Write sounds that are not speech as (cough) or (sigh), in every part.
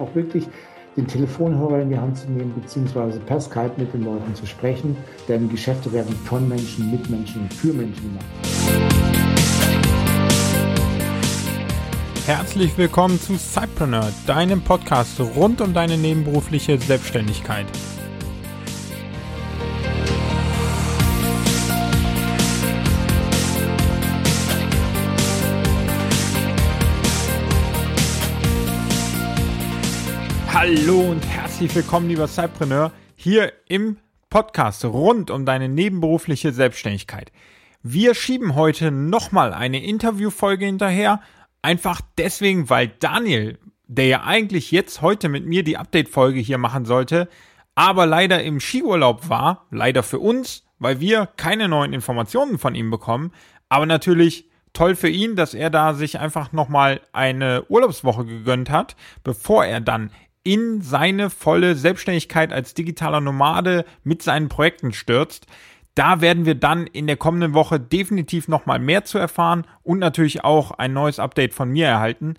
auch wirklich den Telefonhörer in die Hand zu nehmen, beziehungsweise per Skype mit den Leuten zu sprechen, denn Geschäfte werden von Menschen, mit Menschen und für Menschen gemacht. Herzlich willkommen zu Cypreneur, deinem Podcast rund um deine nebenberufliche Selbstständigkeit. Hallo und herzlich willkommen, lieber Cypreneur, hier im Podcast rund um deine nebenberufliche Selbstständigkeit. Wir schieben heute nochmal eine Interviewfolge hinterher, einfach deswegen, weil Daniel, der ja eigentlich jetzt heute mit mir die Update-Folge hier machen sollte, aber leider im Skiurlaub war, leider für uns, weil wir keine neuen Informationen von ihm bekommen, aber natürlich toll für ihn, dass er da sich einfach nochmal eine Urlaubswoche gegönnt hat, bevor er dann in seine volle Selbstständigkeit als digitaler Nomade mit seinen Projekten stürzt. Da werden wir dann in der kommenden Woche definitiv nochmal mehr zu erfahren und natürlich auch ein neues Update von mir erhalten.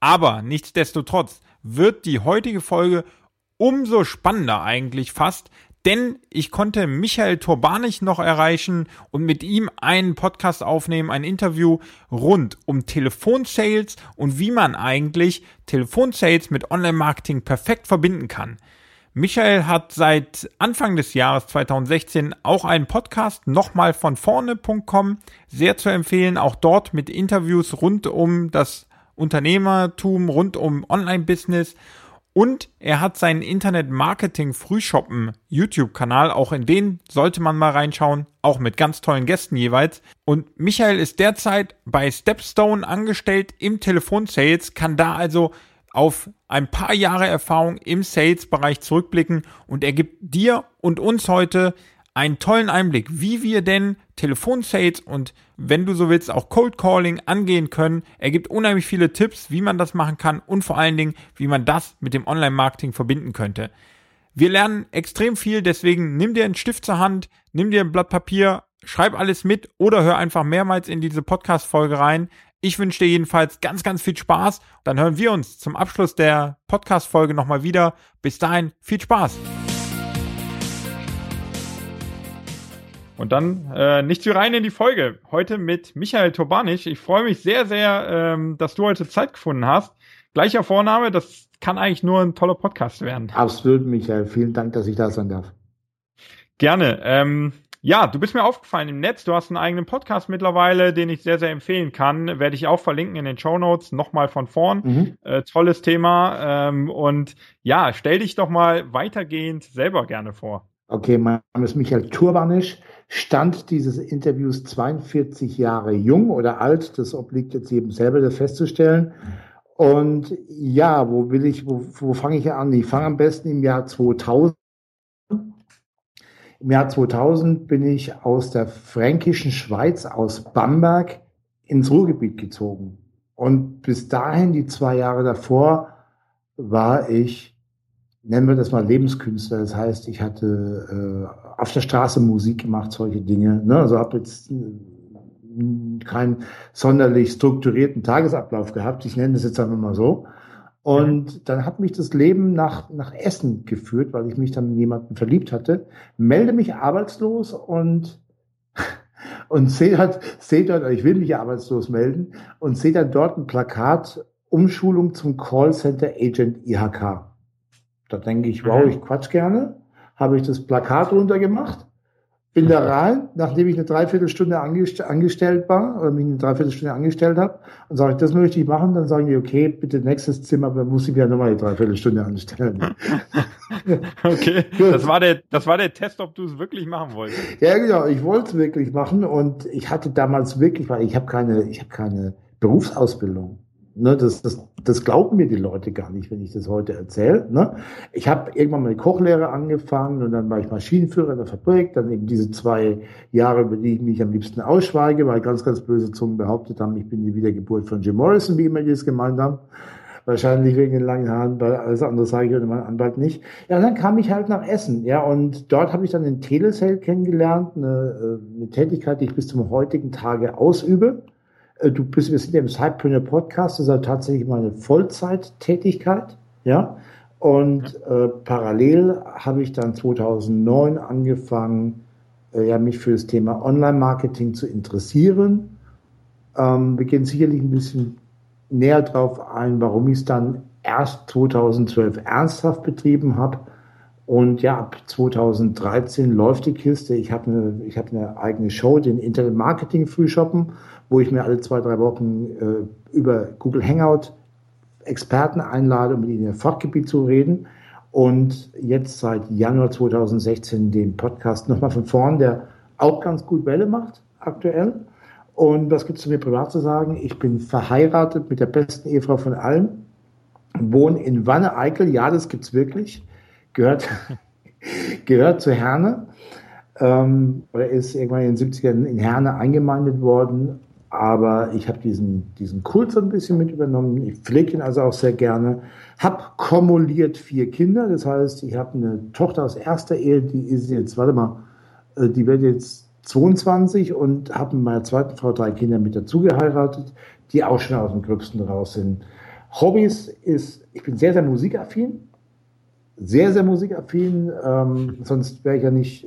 Aber nichtsdestotrotz wird die heutige Folge umso spannender eigentlich fast, denn ich konnte Michael Turbanich noch erreichen und mit ihm einen Podcast aufnehmen, ein Interview rund um Telefonsales und wie man eigentlich Telefonsales mit Online-Marketing perfekt verbinden kann. Michael hat seit Anfang des Jahres 2016 auch einen Podcast nochmal von vorne.com sehr zu empfehlen, auch dort mit Interviews rund um das Unternehmertum, rund um Online-Business und er hat seinen Internet-Marketing-Frühshoppen YouTube-Kanal. Auch in den sollte man mal reinschauen. Auch mit ganz tollen Gästen jeweils. Und Michael ist derzeit bei Stepstone angestellt im Telefonsales, kann da also auf ein paar Jahre Erfahrung im Sales-Bereich zurückblicken und er gibt dir und uns heute einen tollen Einblick, wie wir denn Telefonsales und wenn du so willst auch Cold Calling angehen können. Er gibt unheimlich viele Tipps, wie man das machen kann und vor allen Dingen, wie man das mit dem Online-Marketing verbinden könnte. Wir lernen extrem viel, deswegen nimm dir einen Stift zur Hand, nimm dir ein Blatt Papier, schreib alles mit oder hör einfach mehrmals in diese Podcast-Folge rein. Ich wünsche dir jedenfalls ganz, ganz viel Spaß. Dann hören wir uns zum Abschluss der Podcast-Folge nochmal wieder. Bis dahin, viel Spaß! Und dann äh, nicht zu rein in die Folge. Heute mit Michael Tobanich. Ich freue mich sehr, sehr, ähm, dass du heute Zeit gefunden hast. Gleicher Vorname, das kann eigentlich nur ein toller Podcast werden. Absolut, Michael. Vielen Dank, dass ich da sein darf. Gerne. Ähm, ja, du bist mir aufgefallen im Netz. Du hast einen eigenen Podcast mittlerweile, den ich sehr, sehr empfehlen kann. Werde ich auch verlinken in den Show Notes. Nochmal von vorn. Mhm. Äh, tolles Thema. Ähm, und ja, stell dich doch mal weitergehend selber gerne vor. Okay, mein Name ist Michael Turbanisch. Stand dieses Interviews 42 Jahre jung oder alt. Das obliegt jetzt jedem selber, das festzustellen. Und ja, wo will ich, wo, wo fange ich an? Ich fange am besten im Jahr 2000. Im Jahr 2000 bin ich aus der fränkischen Schweiz, aus Bamberg, ins Ruhrgebiet gezogen. Und bis dahin, die zwei Jahre davor, war ich nennen wir das mal Lebenskünstler. Das heißt, ich hatte äh, auf der Straße Musik gemacht, solche Dinge. Ne? Also habe jetzt äh, keinen sonderlich strukturierten Tagesablauf gehabt. Ich nenne das jetzt einfach mal so. Und dann hat mich das Leben nach, nach Essen geführt, weil ich mich dann in jemanden verliebt hatte, melde mich arbeitslos und, (laughs) und sehe dort, sehe dort, ich will mich arbeitslos melden und sehe dann dort ein Plakat, Umschulung zum Callcenter Agent IHK. Da denke ich, wow, mhm. ich quatsch gerne. Habe ich das Plakat runtergemacht, bin da rein, nachdem ich eine Dreiviertelstunde angestellt war oder mich eine Dreiviertelstunde angestellt habe und sage ich, das möchte ich machen, dann sagen die, okay, bitte nächstes Zimmer, aber muss ich ja nochmal eine Dreiviertelstunde anstellen. (laughs) okay, (laughs) das war der, das war der Test, ob du es wirklich machen wolltest. Ja, genau, ich wollte es wirklich machen und ich hatte damals wirklich, weil ich habe keine, ich habe keine Berufsausbildung. Ne, das, das, das glauben mir die Leute gar nicht, wenn ich das heute erzähle. Ne? Ich habe irgendwann mal eine Kochlehre angefangen und dann war ich Maschinenführer in der Fabrik, dann eben diese zwei Jahre, über die ich mich am liebsten ausschweige, weil ganz, ganz böse Zungen behauptet haben, ich bin die Wiedergeburt von Jim Morrison, wie immer die es gemeint haben. Wahrscheinlich wegen den langen Haaren, weil alles andere sage ich und mein Anwalt nicht. Ja, dann kam ich halt nach Essen, ja, und dort habe ich dann den Telesale kennengelernt, eine, äh, eine Tätigkeit, die ich bis zum heutigen Tage ausübe du bist, wir sind ja im Sidepreneur Podcast, das ist ja tatsächlich mal eine Vollzeittätigkeit. Ja. Und äh, parallel habe ich dann 2009 angefangen, äh, ja, mich für das Thema Online-Marketing zu interessieren. Ähm, wir gehen sicherlich ein bisschen näher darauf ein, warum ich es dann erst 2012 ernsthaft betrieben habe. Und ja, ab 2013 läuft die Kiste. Ich habe eine, ich habe eine eigene Show, den Internet Marketing Frühshoppen, wo ich mir alle zwei, drei Wochen äh, über Google Hangout Experten einlade, um mit ihnen im Fachgebiet zu reden. Und jetzt seit Januar 2016 den Podcast nochmal von vorn, der auch ganz gut Welle macht, aktuell. Und was gibt es zu mir privat zu sagen? Ich bin verheiratet mit der besten Ehefrau von allen, wohne in Wanne-Eickel, ja, das gibt's wirklich, gehört, (laughs) gehört zu Herne, ähm, oder ist irgendwann in den 70ern in Herne eingemeindet worden aber ich habe diesen, diesen Kult so ein bisschen mit übernommen. Ich pflege ihn also auch sehr gerne. Hab kumuliert vier Kinder. Das heißt, ich habe eine Tochter aus erster Ehe, die ist jetzt, warte mal, äh, die wird jetzt 22 und habe mit meiner zweiten Frau drei Kinder mit dazu geheiratet, die auch schon aus dem Gröbsten raus sind. Hobbys ist, ich bin sehr, sehr musikaffin. Sehr, sehr musikaffin. Ähm, sonst wäre ich ja nicht,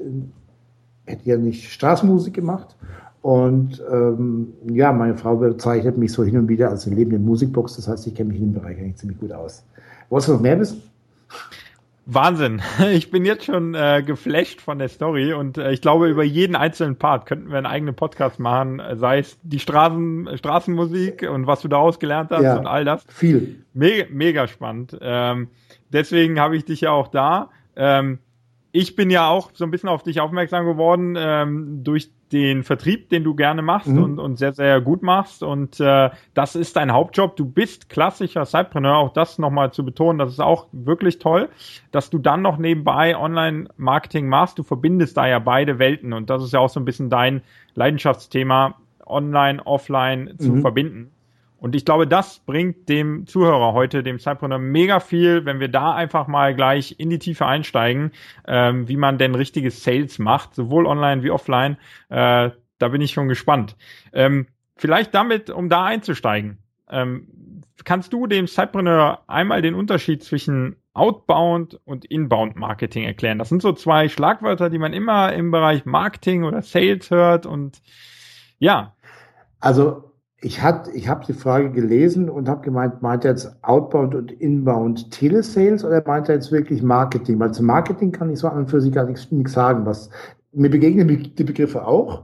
hätte ja nicht Straßenmusik gemacht. Und ähm, ja, meine Frau bezeichnet mich so hin und wieder als eine lebende Musikbox. Das heißt, ich kenne mich in dem Bereich eigentlich ziemlich gut aus. Wolltest du noch mehr wissen? Wahnsinn. (laughs) Ich bin jetzt schon äh, geflasht von der Story und äh, ich glaube, über jeden einzelnen Part könnten wir einen eigenen Podcast machen, sei es die Straßen, Straßenmusik und was du daraus gelernt hast ja, und all das. Viel. Mega, mega spannend. Ähm, deswegen habe ich dich ja auch da. Ähm, ich bin ja auch so ein bisschen auf dich aufmerksam geworden ähm, durch den Vertrieb, den du gerne machst mhm. und, und sehr, sehr gut machst. Und äh, das ist dein Hauptjob. Du bist klassischer Sidepreneur. Auch das nochmal zu betonen, das ist auch wirklich toll, dass du dann noch nebenbei Online-Marketing machst. Du verbindest da ja beide Welten. Und das ist ja auch so ein bisschen dein Leidenschaftsthema, online, offline zu mhm. verbinden. Und ich glaube, das bringt dem Zuhörer heute, dem Cypreneur, mega viel, wenn wir da einfach mal gleich in die Tiefe einsteigen, ähm, wie man denn richtiges Sales macht, sowohl online wie offline. Äh, da bin ich schon gespannt. Ähm, vielleicht damit, um da einzusteigen, ähm, kannst du dem Cypreneur einmal den Unterschied zwischen Outbound und Inbound Marketing erklären? Das sind so zwei Schlagwörter, die man immer im Bereich Marketing oder Sales hört und ja. Also ich, hat, ich habe die Frage gelesen und habe gemeint, meint er jetzt Outbound und Inbound Telesales oder meint er jetzt wirklich Marketing? Weil zum Marketing kann ich so an und für sich gar nichts, nichts sagen. Was, mir begegnen die Begriffe auch.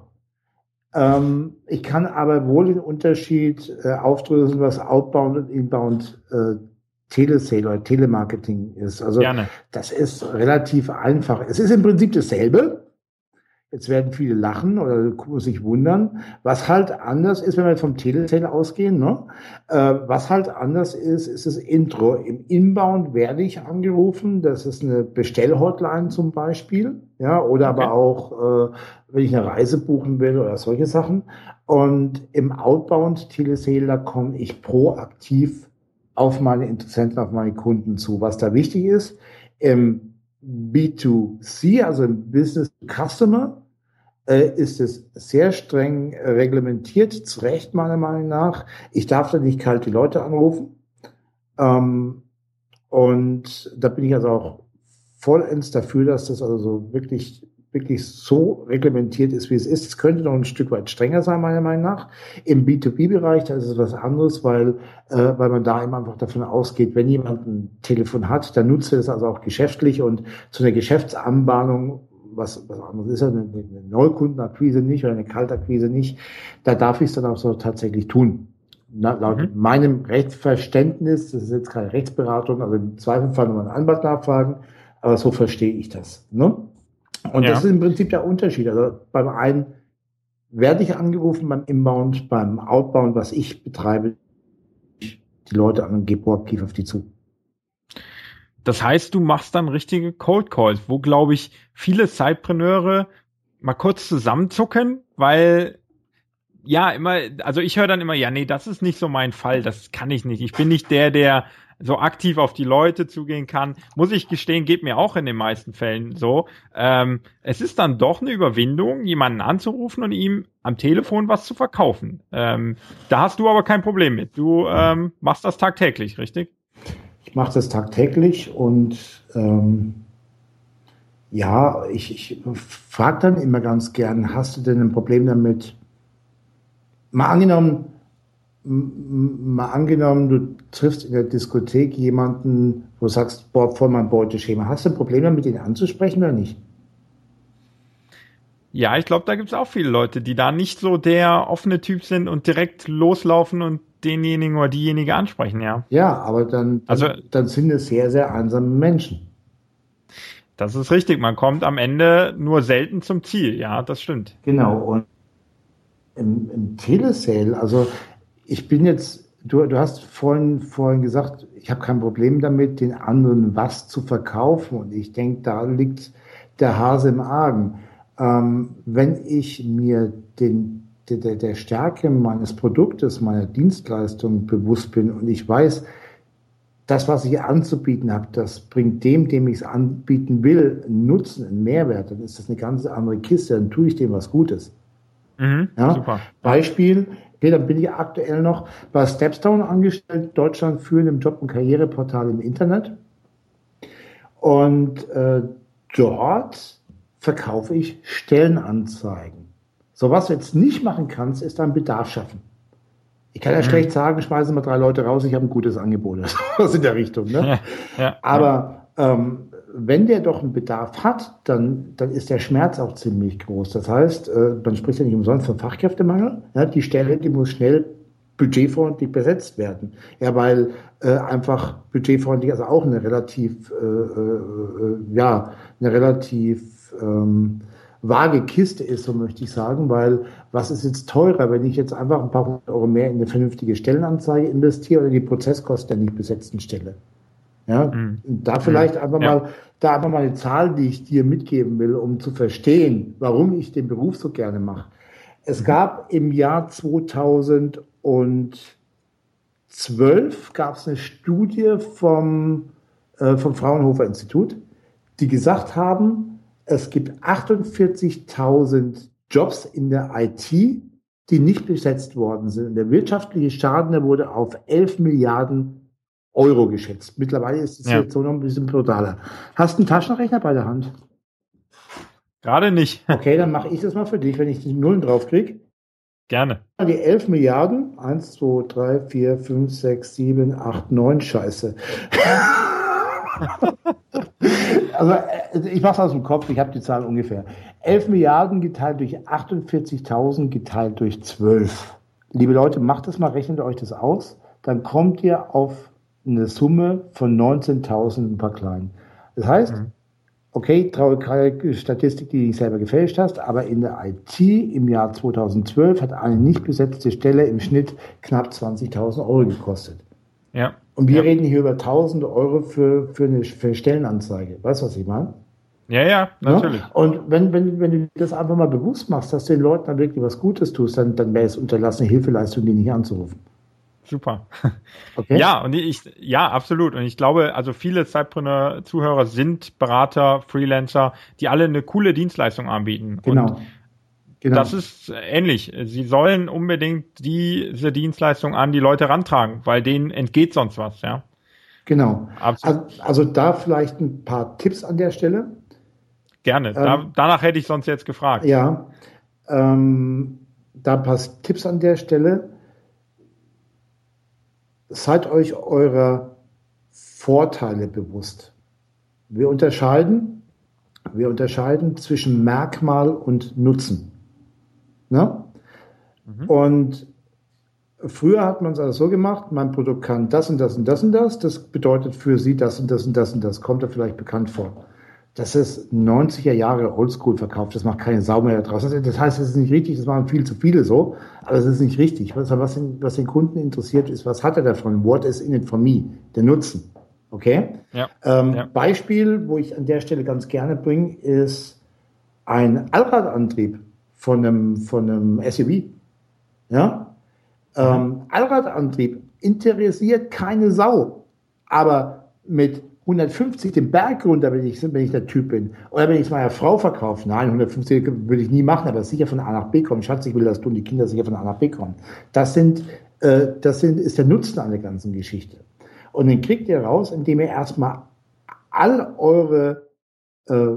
Ähm, ich kann aber wohl den Unterschied äh, aufdröseln, was Outbound und Inbound äh, Telesale oder Telemarketing ist. Also Gerne. das ist relativ einfach. Es ist im Prinzip dasselbe. Jetzt werden viele lachen oder sich wundern. Was halt anders ist, wenn wir vom Telesale ausgehen, ne? Äh, was halt anders ist, ist das Intro. Im Inbound werde ich angerufen. Das ist eine Bestellhotline zum Beispiel. Ja, oder okay. aber auch, äh, wenn ich eine Reise buchen will oder solche Sachen. Und im Outbound Telesale, da komme ich proaktiv auf meine Interessenten, auf meine Kunden zu. Was da wichtig ist, im B2C, also im Business Customer, äh, ist es sehr streng reglementiert, zu Recht meiner Meinung nach. Ich darf da nicht kalt die Leute anrufen. Ähm, und da bin ich also auch vollends dafür, dass das also wirklich wirklich so reglementiert ist, wie es ist. Es könnte noch ein Stück weit strenger sein, meiner Meinung nach. Im B2B-Bereich, da ist es was anderes, weil, äh, weil man da eben einfach davon ausgeht, wenn jemand ein Telefon hat, dann nutzt er es also auch geschäftlich und zu einer Geschäftsanbahnung was, was anderes ist, eine, eine Neukundenakquise nicht oder eine Kaltakquise nicht, da darf ich es dann auch so tatsächlich tun. Na, laut mhm. meinem Rechtsverständnis, das ist jetzt keine Rechtsberatung, also im Zweifelsfall nochmal einen Anwalt nachfragen, aber so verstehe ich das. Ne? Und ja. das ist im Prinzip der Unterschied. Also beim einen werde ich angerufen beim Inbound, beim Outbound, was ich betreibe, die Leute an und gehe proaktiv auf die zu. Das heißt, du machst dann richtige Cold Calls, wo, glaube ich, viele Sidepreneure mal kurz zusammenzucken, weil ja, immer, also ich höre dann immer, ja, nee, das ist nicht so mein Fall, das kann ich nicht. Ich bin nicht der, der so aktiv auf die Leute zugehen kann. Muss ich gestehen, geht mir auch in den meisten Fällen so. Ähm, es ist dann doch eine Überwindung, jemanden anzurufen und ihm am Telefon was zu verkaufen. Ähm, da hast du aber kein Problem mit. Du ähm, machst das tagtäglich, richtig? Ich mache das tagtäglich und ähm, ja, ich, ich frage dann immer ganz gern, hast du denn ein Problem damit? Mal angenommen, mal angenommen, du triffst in der Diskothek jemanden, wo du sagst, boah, voll mein Beuteschema. Hast du ein Problem damit, ihn anzusprechen oder nicht? Ja, ich glaube, da gibt es auch viele Leute, die da nicht so der offene Typ sind und direkt loslaufen und denjenigen oder diejenige ansprechen, ja. Ja, aber dann, also, dann sind es sehr, sehr einsame Menschen. Das ist richtig. Man kommt am Ende nur selten zum Ziel. Ja, das stimmt. Genau. Und im, im Telesale, also ich bin jetzt, du, du hast vorhin, vorhin gesagt, ich habe kein Problem damit, den anderen was zu verkaufen. Und ich denke, da liegt der Hase im Argen. Ähm, wenn ich mir den, der, der Stärke meines Produktes, meiner Dienstleistung bewusst bin und ich weiß, das, was ich anzubieten habe, das bringt dem, dem ich es anbieten will, einen Nutzen, einen Mehrwert, dann ist das eine ganz andere Kiste, dann tue ich dem was Gutes. Mhm, ja? Super. Beispiel, okay, dann bin ich aktuell noch bei Stepstone angestellt, Deutschland führend im Job- und Karriereportal im Internet. Und äh, dort verkaufe ich Stellenanzeigen. So was du jetzt nicht machen kannst, ist dann Bedarf schaffen. Ich kann ja mhm. schlecht sagen, schmeißen wir drei Leute raus, ich habe ein gutes Angebot. (laughs) Das in der Richtung. Ne? Ja, ja, Aber ähm, wenn der doch einen Bedarf hat, dann, dann ist der Schmerz auch ziemlich groß. Das heißt, äh, man spricht ja nicht umsonst von Fachkräftemangel. Ja, die Stelle, die muss schnell budgetfreundlich besetzt werden. Ja, weil äh, einfach budgetfreundlich also auch eine relativ, äh, äh, ja, eine relativ ähm, vage Kiste ist, so möchte ich sagen, weil was ist jetzt teurer, wenn ich jetzt einfach ein paar hundert Euro mehr in eine vernünftige Stellenanzeige investiere oder die Prozesskosten der nicht besetzten Stelle? Ja, mhm. da vielleicht einfach ja. mal, da einfach mal eine Zahl, die ich dir mitgeben will, um zu verstehen, warum ich den Beruf so gerne mache. Es mhm. gab im Jahr 2012 gab es eine Studie vom, äh, vom Fraunhofer Institut, die gesagt haben, es gibt 48.000 Jobs in der IT, die nicht besetzt worden sind. Und der wirtschaftliche Schaden, der wurde auf 11 Milliarden Euro geschätzt. Mittlerweile ist es ja. jetzt so noch ein bisschen brutaler. Hast du einen Taschenrechner bei der Hand? Gerade nicht. (laughs) Okay, dann mache ich das mal für dich, wenn ich die Nullen draufkriege. Gerne. Die 11 Milliarden, 1, 2, 3, 4, 5, 6, 7, 8, 9, Scheiße. (laughs) also äh, ich mache es aus dem Kopf, ich habe die Zahl ungefähr. 11 Milliarden geteilt durch 48.000 geteilt durch 12. Liebe Leute, macht das mal, rechnet euch das aus. Dann kommt ihr auf eine Summe von 19.000 ein paar kleinen. Das heißt, mhm. okay, traurige Statistik, die du selber gefälscht hast, aber in der IT im Jahr 2012 hat eine nicht besetzte Stelle im Schnitt knapp 20.000 Euro gekostet. Ja. Und wir ja. reden hier über tausende Euro für, für eine für Stellenanzeige. Weißt du, was ich meine? Ja, ja, natürlich. Ja? Und wenn, wenn, wenn du das einfach mal bewusst machst, dass du den Leuten dann wirklich was Gutes tust, dann, dann wäre es unterlassene Hilfeleistung, die nicht anzurufen. Super. Okay. Ja, und ich, ja, absolut. Und ich glaube, also viele Zeitpreneur-Zuhörer sind Berater, Freelancer, die alle eine coole Dienstleistung anbieten. Genau. Und Genau. Das ist ähnlich. Sie sollen unbedingt diese Dienstleistung an die Leute rantragen, weil denen entgeht sonst was, ja. Genau. Also, also, da vielleicht ein paar Tipps an der Stelle. Gerne. Da, ähm, danach hätte ich sonst jetzt gefragt. Ja. Ähm, da ein paar Tipps an der Stelle. Seid euch eurer Vorteile bewusst. Wir unterscheiden, wir unterscheiden zwischen Merkmal und Nutzen. Ne? Mhm. Und früher hat man es also so gemacht, mein Produkt kann das und das und das und das, das bedeutet für Sie das und das und das und das, kommt da vielleicht bekannt vor. Das ist 90er Jahre Oldschool verkauft, das macht keine Sau mehr draus. Das heißt, es ist nicht richtig, das machen viel zu viele so, aber es ist nicht richtig. Was, was, den, was den Kunden interessiert ist, was hat er davon? What is in it for me? Der Nutzen. Okay? Ja. Ähm, ja. Beispiel, wo ich an der Stelle ganz gerne bringe, ist ein Allradantrieb von einem, von einem SUV. Ja? Ähm, Allradantrieb interessiert keine Sau. Aber mit 150 den Berg runter, wenn ich, wenn ich der Typ bin. Oder wenn ich es meiner Frau verkaufe. Nein, 150 würde ich nie machen, aber sicher von A nach B kommen. Schatz, ich will das tun, die Kinder sicher von A nach B kommen. Das sind, äh, das sind, ist der Nutzen an der ganzen Geschichte. Und den kriegt ihr raus, indem ihr erstmal all eure äh,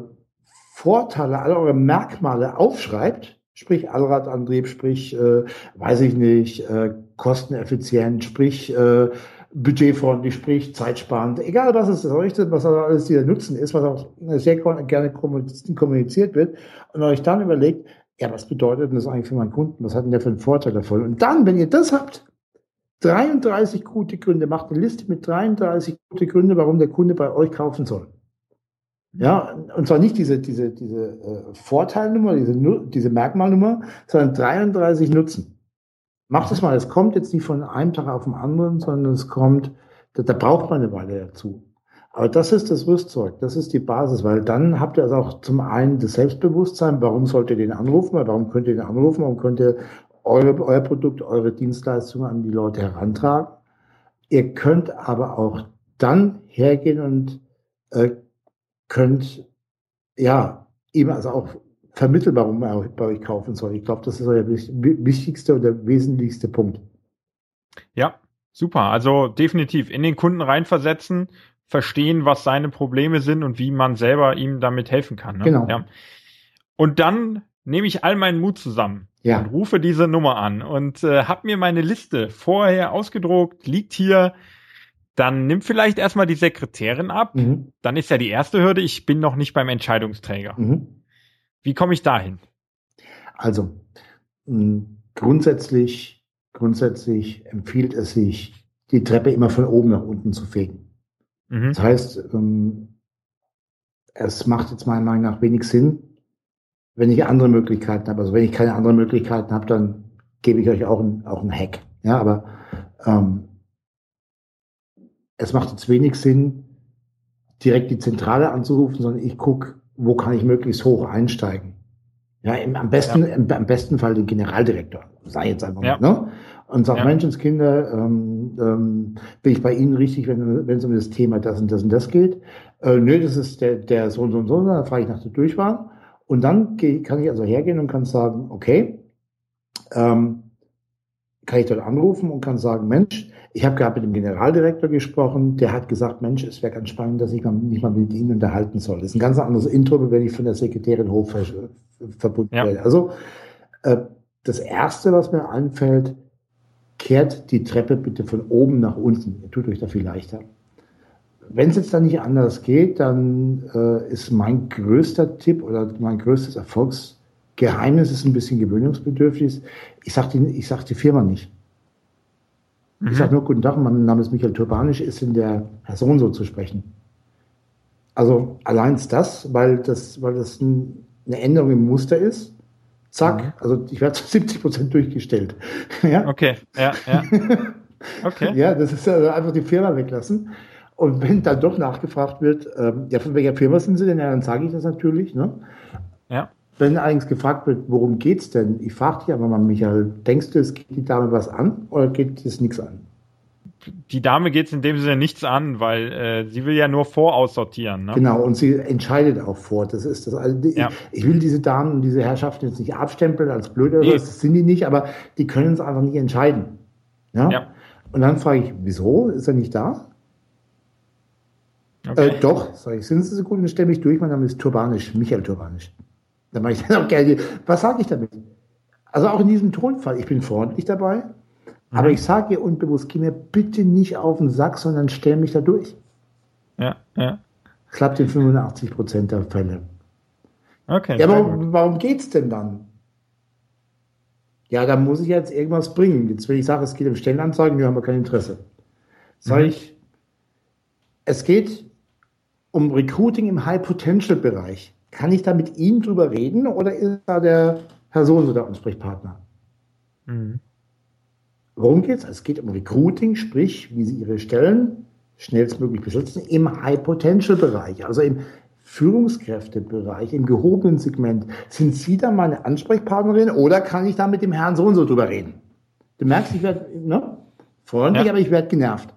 Vorteile, all eure Merkmale aufschreibt, sprich Allradantrieb, sprich, äh, weiß ich nicht, äh, kosteneffizient, sprich äh, budgetfreundlich, sprich zeitsparend, egal was es ist, was alles dieser Nutzen ist, was auch sehr gerne kommuniziert wird und euch dann überlegt, ja, was bedeutet denn das eigentlich für meinen Kunden? Was hat denn der für einen Vorteil davon? Und dann, wenn ihr das habt, 33 gute Gründe, macht eine Liste mit 33 gute Gründe, warum der Kunde bei euch kaufen soll. Ja, und zwar nicht diese, diese, diese äh, Vorteilnummer, diese, diese Merkmalnummer, sondern 33 Nutzen. Macht es mal, es kommt jetzt nicht von einem Tag auf den anderen, sondern es kommt, da, da braucht man eine Weile dazu. Aber das ist das Rüstzeug, das ist die Basis, weil dann habt ihr also auch zum einen das Selbstbewusstsein, warum sollt ihr den anrufen, warum könnt ihr den anrufen, warum könnt ihr eure, euer Produkt, eure Dienstleistungen an die Leute herantragen. Ihr könnt aber auch dann hergehen und äh, könnt ja eben also auch vermitteln, warum er bei euch kaufen soll. Ich glaube, das ist euer wichtigster oder wesentlichste Punkt. Ja, super. Also definitiv in den Kunden reinversetzen, verstehen, was seine Probleme sind und wie man selber ihm damit helfen kann. Ne? Genau. Ja. Und dann nehme ich all meinen Mut zusammen ja. und rufe diese Nummer an und äh, habe mir meine Liste vorher ausgedruckt, liegt hier. Dann nimm vielleicht erstmal die Sekretärin ab. Mhm. Dann ist ja die erste Hürde, ich bin noch nicht beim Entscheidungsträger. Mhm. Wie komme ich dahin? Also mh, grundsätzlich, grundsätzlich empfiehlt es sich, die Treppe immer von oben nach unten zu fegen. Mhm. Das heißt, ähm, es macht jetzt meiner Meinung nach wenig Sinn, wenn ich andere Möglichkeiten habe. Also wenn ich keine anderen Möglichkeiten habe, dann gebe ich euch auch einen, auch einen Hack. Ja, aber ähm, es macht jetzt wenig Sinn, direkt die Zentrale anzurufen, sondern ich gucke, wo kann ich möglichst hoch einsteigen. Ja, im, am besten, ja. Im, am besten Fall den Generaldirektor, sei jetzt einfach ja. mal, ne? Und sag, ja. Menschenskinder, ähm, ähm, bin ich bei Ihnen richtig, wenn, wenn es um das Thema das und das und das geht? Äh, nö, das ist der, der so und so und so, dann frage ich nach der Durchwahl. Und dann kann ich also hergehen und kann sagen, okay, ähm, kann ich dort anrufen und kann sagen, Mensch, ich habe gerade mit dem Generaldirektor gesprochen, der hat gesagt, Mensch, es wäre ganz spannend, dass ich mich mal mit Ihnen unterhalten soll. Das ist ein ganz anderes Intro, wenn ich von der Sekretärin hoch verbunden ja. werde. Also äh, das Erste, was mir einfällt, kehrt die Treppe bitte von oben nach unten. Ihr tut euch da viel leichter. Wenn es jetzt dann nicht anders geht, dann äh, ist mein größter Tipp oder mein größtes Erfolgsgeheimnis ist ein bisschen gewöhnungsbedürftig. Ich sage die, ich sag die Firma nicht. Mhm. Ich sage nur, guten Tag, mein Name ist Michael Turbanisch, ist in der Person so zu sprechen. Also allein das, weil das, weil das ein, eine Änderung im Muster ist. Zack, mhm. also ich werde zu 70 Prozent durchgestellt. (laughs) ja? Okay, ja, ja. Okay. (laughs) ja, das ist also einfach die Firma weglassen. Und wenn dann doch nachgefragt wird, ähm, ja, von welcher Firma sind Sie denn? Ja, dann sage ich das natürlich. Ne? Ja. Wenn allerdings gefragt wird, worum geht's denn? Ich frage dich aber mal, Michael, denkst du, es geht die Dame was an oder geht es nichts an? Die Dame geht es in dem Sinne nichts an, weil äh, sie will ja nur voraussortieren. Ne? Genau, und sie entscheidet auch vor. Das ist das. Also, ja. ich, ich, will diese Damen und diese Herrschaften jetzt nicht abstempeln als blöd oder nee. das sind die nicht, aber die können es einfach nicht entscheiden. Ja? ja. Und dann frage ich, wieso ist er nicht da? Okay. Äh, doch, sage ich, sind Sie so gut und stelle mich durch. Mein Name ist Turbanisch, Michael Turbanisch. Dann mache ich dann auch gerne. Was sage ich damit? Also auch in diesem Tonfall, ich bin freundlich dabei, mhm. aber ich sage ihr unbewusst, geh mir bitte nicht auf den Sack, sondern stell mich da durch. Ja, ja. Klappt in 85 Prozent der Fälle. Okay. Ja, warum, warum geht's denn dann? Ja, da muss ich jetzt irgendwas bringen. Jetzt, wenn ich sage, es geht um Stellenanzeigen, wir haben wir kein Interesse. Sag mhm. ich, es geht um Recruiting im High-Potential-Bereich. Kann ich da mit Ihnen drüber reden oder ist da der Herr Sohn so der Ansprechpartner? Mhm. Worum geht es? Es geht um Recruiting, sprich, wie Sie Ihre Stellen schnellstmöglich besetzen im High-Potential-Bereich, also im Führungskräftebereich, im gehobenen Segment. Sind Sie da meine Ansprechpartnerin oder kann ich da mit dem Herrn so und so drüber reden? Du merkst, ich werde ne, freundlich, ja. aber ich werde genervt.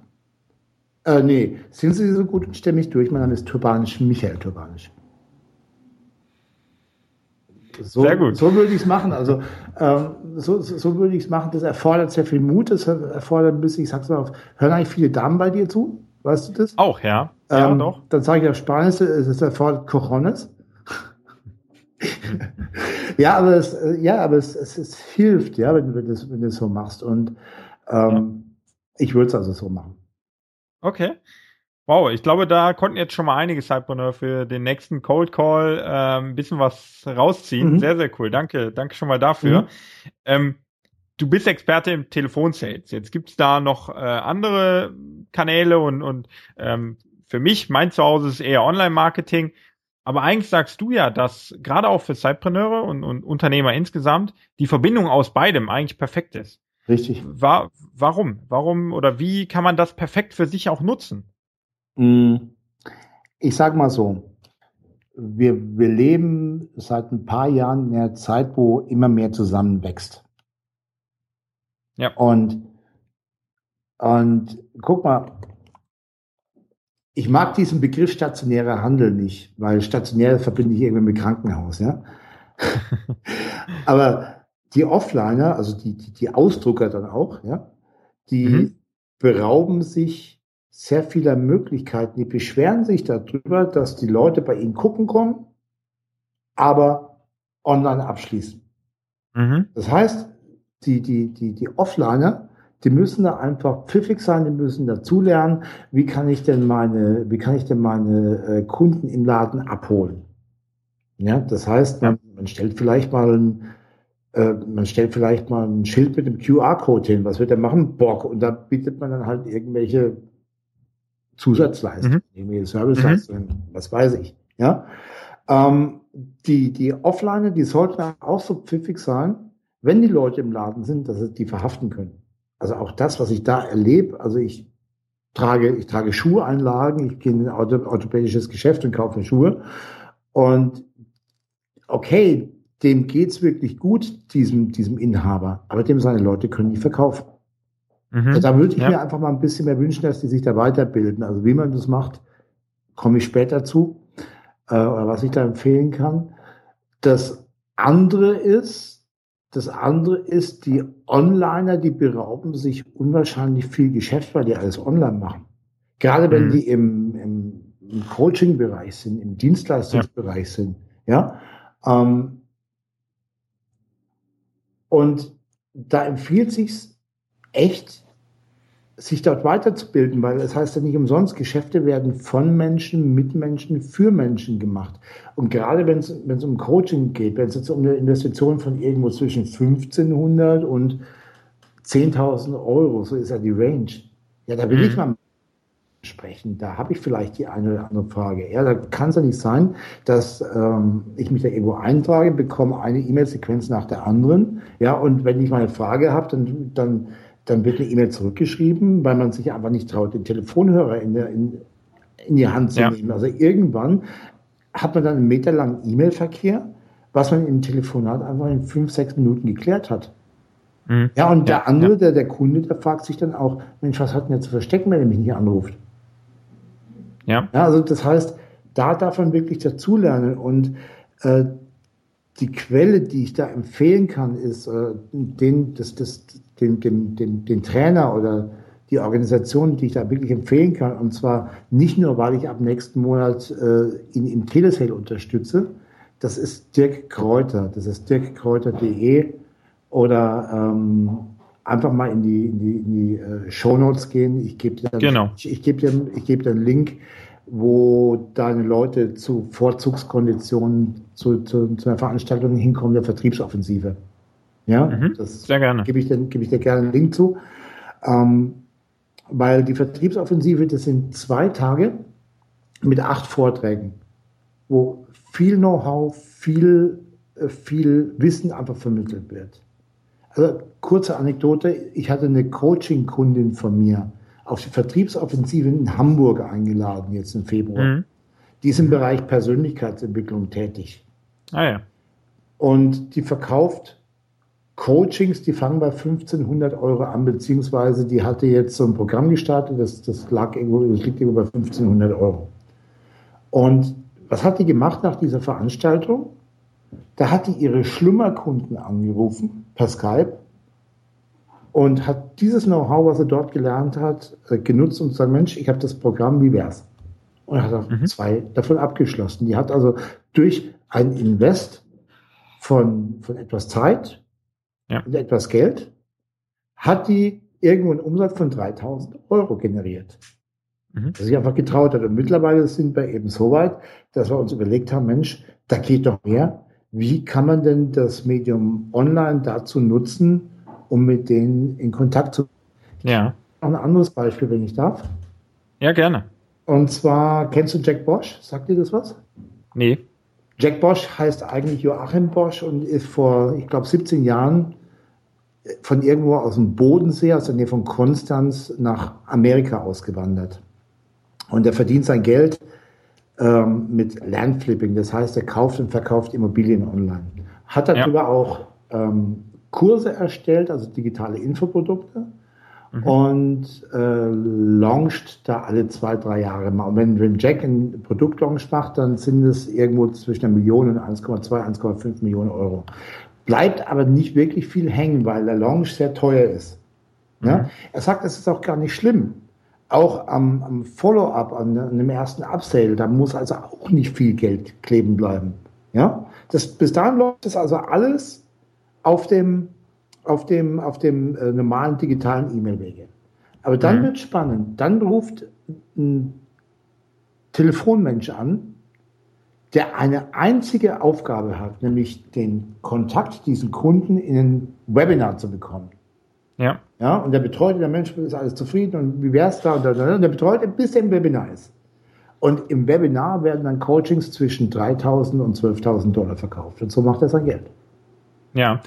Äh, nee, sind Sie so gut und stelle mich durch. Mein Name ist Turbanisch, Michael Turbanisch. So, sehr gut. So würde ich es machen. Also ähm, so, so, so würde ich es machen. Das erfordert sehr viel Mut. Das erfordert ein bisschen, ich sag's mal, hören eigentlich viele Damen bei dir zu? Weißt du das? Auch, ja. Ja, ähm, doch. Dann sage ich auf Spanisch, es erfordert Cojones. (laughs) ja, aber es, ja, aber es, es, es hilft, ja, wenn, wenn, du das, wenn du das so machst. Und ähm, ja. ich würde es also so machen. Okay. Wow, ich glaube, da konnten jetzt schon mal einige Cypreneur für den nächsten Cold Call äh, ein bisschen was rausziehen. Mhm. Sehr, sehr cool. Danke, danke schon mal dafür. Mhm. Ähm, du bist Experte im Telefonsales. Jetzt gibt's da noch äh, andere Kanäle und, und ähm, für mich, mein Zuhause ist eher Online-Marketing. Aber eigentlich sagst du ja, dass gerade auch für Zeitpreneure und, und Unternehmer insgesamt die Verbindung aus beidem eigentlich perfekt ist. Richtig. War, warum? Warum oder wie kann man das perfekt für sich auch nutzen? Hm. Ich sag mal so, wir, wir leben seit ein paar Jahren in einer Zeit, wo immer mehr zusammenwächst. Ja. Und, und guck mal, ich mag diesen Begriff stationärer Handel nicht, weil stationär verbinde ich irgendwie mit Krankenhaus, ja. (laughs) Aber die Offliner, also die, die, die Ausdrucker dann auch, ja, die mhm. berauben sich sehr vieler Möglichkeiten. Die beschweren sich darüber, dass die Leute bei ihnen gucken kommen, aber online abschließen. Mhm. Das heißt, die, die, die, die Offliner, die müssen da einfach pfiffig sein, die müssen dazulernen, wie kann ich denn meine, wie kann ich denn meine äh, Kunden im Laden abholen? Ja, das heißt, man, man stellt vielleicht mal ein, äh, man stellt vielleicht mal ein Schild mit dem QR-Code hin. Was wird er machen? Bock. Und da bietet man dann halt irgendwelche Zusatzleistungen, mhm. Serviceleistungen, mhm. was weiß ich. Ja. Ähm, die, die Offliner, die sollten auch so pfiffig sein, wenn die Leute im Laden sind, dass sie die verhaften können. Also auch das, was ich da erlebe, also ich trage, ich trage Schuheinlagen, ich gehe in ein orthopädisches Geschäft und kaufe Schuhe. Und okay, dem geht's wirklich gut, diesem, diesem Inhaber, aber dem seine Leute können nicht verkaufen. Mhm. Also da würde ich ja. mir einfach mal ein bisschen mehr wünschen, dass die sich da weiterbilden. Also wie man das macht, komme ich später zu, äh, oder was ich da empfehlen kann. Das andere ist, das andere ist, die Onliner, die berauben sich unwahrscheinlich viel Geschäft, weil die alles online machen. Gerade wenn mhm. die im, im, im Coaching-Bereich sind, im Dienstleistungsbereich ja. sind. Ja. Ähm, und da empfiehlt sich echt, sich dort weiterzubilden, weil es das heißt ja nicht umsonst, Geschäfte werden von Menschen, mit Menschen, für Menschen gemacht. Und gerade wenn es, um Coaching geht, wenn es jetzt um eine Investition von irgendwo zwischen 1500 und 10.000 Euro, so ist ja die Range. Ja, da will mhm. ich mal sprechen. Da habe ich vielleicht die eine oder andere Frage. Ja, da kann es ja nicht sein, dass ähm, ich mich da irgendwo eintrage, bekomme eine E-Mail-Sequenz nach der anderen. Ja, und wenn ich mal eine Frage habe, dann, dann dann wird eine E-Mail zurückgeschrieben, weil man sich einfach nicht traut, den Telefonhörer in, der, in, in die Hand zu ja. nehmen. Also irgendwann hat man dann einen meterlangen E-Mail-Verkehr, was man im Telefonat einfach in fünf, sechs Minuten geklärt hat. Mhm. Ja, und der andere, ja. Der, der Kunde, der fragt sich dann auch, Mensch, was hat denn jetzt zu verstecken, wenn er mich nicht anruft? Ja. ja also das heißt, da darf man wirklich dazulernen und äh, die Quelle, die ich da empfehlen kann, ist äh, den, das, das, den, den, den, den Trainer oder die Organisation, die ich da wirklich empfehlen kann. Und zwar nicht nur, weil ich ab nächsten Monat äh, ihn im Telesale unterstütze. Das ist Dirk Kräuter. Das ist dirkkräuter.de oder ähm, einfach mal in die, in die, in die äh, Show Notes gehen. Ich gebe dir, genau. ich, ich gebe dir, ich gebe dir einen Link, wo deine Leute zu Vorzugskonditionen zu, zu, zu einer Veranstaltung hinkommen der Vertriebsoffensive. Ja, mhm, das sehr gerne. Gebe ich, dir, gebe ich dir gerne einen Link zu. Ähm, weil die Vertriebsoffensive, das sind zwei Tage mit acht Vorträgen, wo viel Know-how, viel, äh, viel Wissen einfach vermittelt wird. Also kurze Anekdote, ich hatte eine Coaching-Kundin von mir auf die Vertriebsoffensive in Hamburg eingeladen, jetzt im Februar. Mhm. Die ist im Bereich Persönlichkeitsentwicklung tätig. Ah ja. Und die verkauft Coachings, die fangen bei 1500 Euro an, beziehungsweise die hatte jetzt so ein Programm gestartet, das, das lag irgendwo, das liegt irgendwo bei 1500 Euro. Und was hat die gemacht nach dieser Veranstaltung? Da hat die ihre Schlummerkunden angerufen per Skype und hat dieses Know-how, was er dort gelernt hat, äh, genutzt und gesagt, Mensch, ich habe das Programm, wie wär's? Und hat mhm. zwei davon abgeschlossen. Die hat also durch ein Invest von, von etwas Zeit ja. und etwas Geld, hat die irgendwo einen Umsatz von 3000 Euro generiert. Mhm. Dass sich einfach getraut hat. Und mittlerweile sind wir eben so weit, dass wir uns überlegt haben, Mensch, da geht doch mehr. Wie kann man denn das Medium online dazu nutzen, um mit denen in Kontakt zu Ja. Noch ein anderes Beispiel, wenn ich darf. Ja, gerne. Und zwar, kennst du Jack Bosch? Sagt dir das was? Nee. Jack Bosch heißt eigentlich Joachim Bosch und ist vor, ich glaube, 17 Jahren von irgendwo aus dem Bodensee, aus der Nähe von Konstanz, nach Amerika ausgewandert. Und er verdient sein Geld ähm, mit Landflipping. Das heißt, er kauft und verkauft Immobilien online. Hat darüber ja. auch ähm, Kurse erstellt, also digitale Infoprodukte mhm. und äh, launcht da alle zwei, drei Jahre mal. Und wenn, wenn Jack ein Produktlaunch macht, dann sind es irgendwo zwischen einer Million und 1,2, 1,5 Millionen Euro. Bleibt aber nicht wirklich viel hängen, weil der Launch sehr teuer ist. Mhm. Ja? Er sagt, es ist auch gar nicht schlimm. Auch am, am Follow-up, an, an dem ersten Upsale, da muss also auch nicht viel Geld kleben bleiben. Ja? Das, bis dahin läuft das also alles auf dem, auf dem, auf dem äh, normalen digitalen E-Mail-Wege. Aber dann mhm. wird spannend. Dann ruft ein Telefonmensch an, der eine einzige Aufgabe hat, nämlich den Kontakt diesen Kunden in ein Webinar zu bekommen. Ja. Ja, und der betreut, der Mensch ist alles zufrieden und wie wäre es da und, da, und der betreut, bis der im Webinar ist. Und im Webinar werden dann Coachings zwischen 3.000 und 12.000 Dollar verkauft. Und so macht er sein Geld. Ja,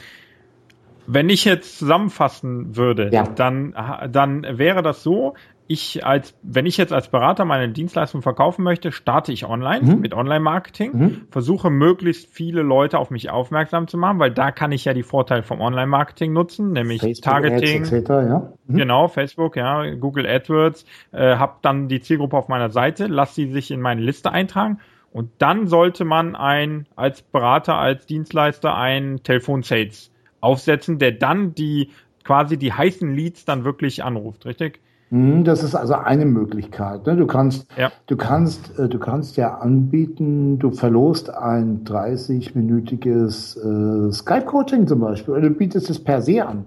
wenn ich jetzt zusammenfassen würde, ja. dann, dann wäre das so, ich als, wenn ich jetzt als Berater meine Dienstleistung verkaufen möchte, starte ich online mhm. mit Online-Marketing, mhm. versuche möglichst viele Leute auf mich aufmerksam zu machen, weil da kann ich ja die Vorteile vom Online-Marketing nutzen, nämlich Facebook Targeting, etc., ja. Mhm. genau, Facebook, ja, Google AdWords, äh, habe dann die Zielgruppe auf meiner Seite, lass sie sich in meine Liste eintragen und dann sollte man ein, als Berater, als Dienstleister ein Telefon-Sales aufsetzen, der dann die quasi die heißen Leads dann wirklich anruft, richtig? Mhm, das ist also eine Möglichkeit. Ne? Du kannst, ja. du kannst, äh, du kannst ja anbieten, du verlost ein 30-minütiges äh, Skype-Coaching zum Beispiel, oder du bietest es per se an.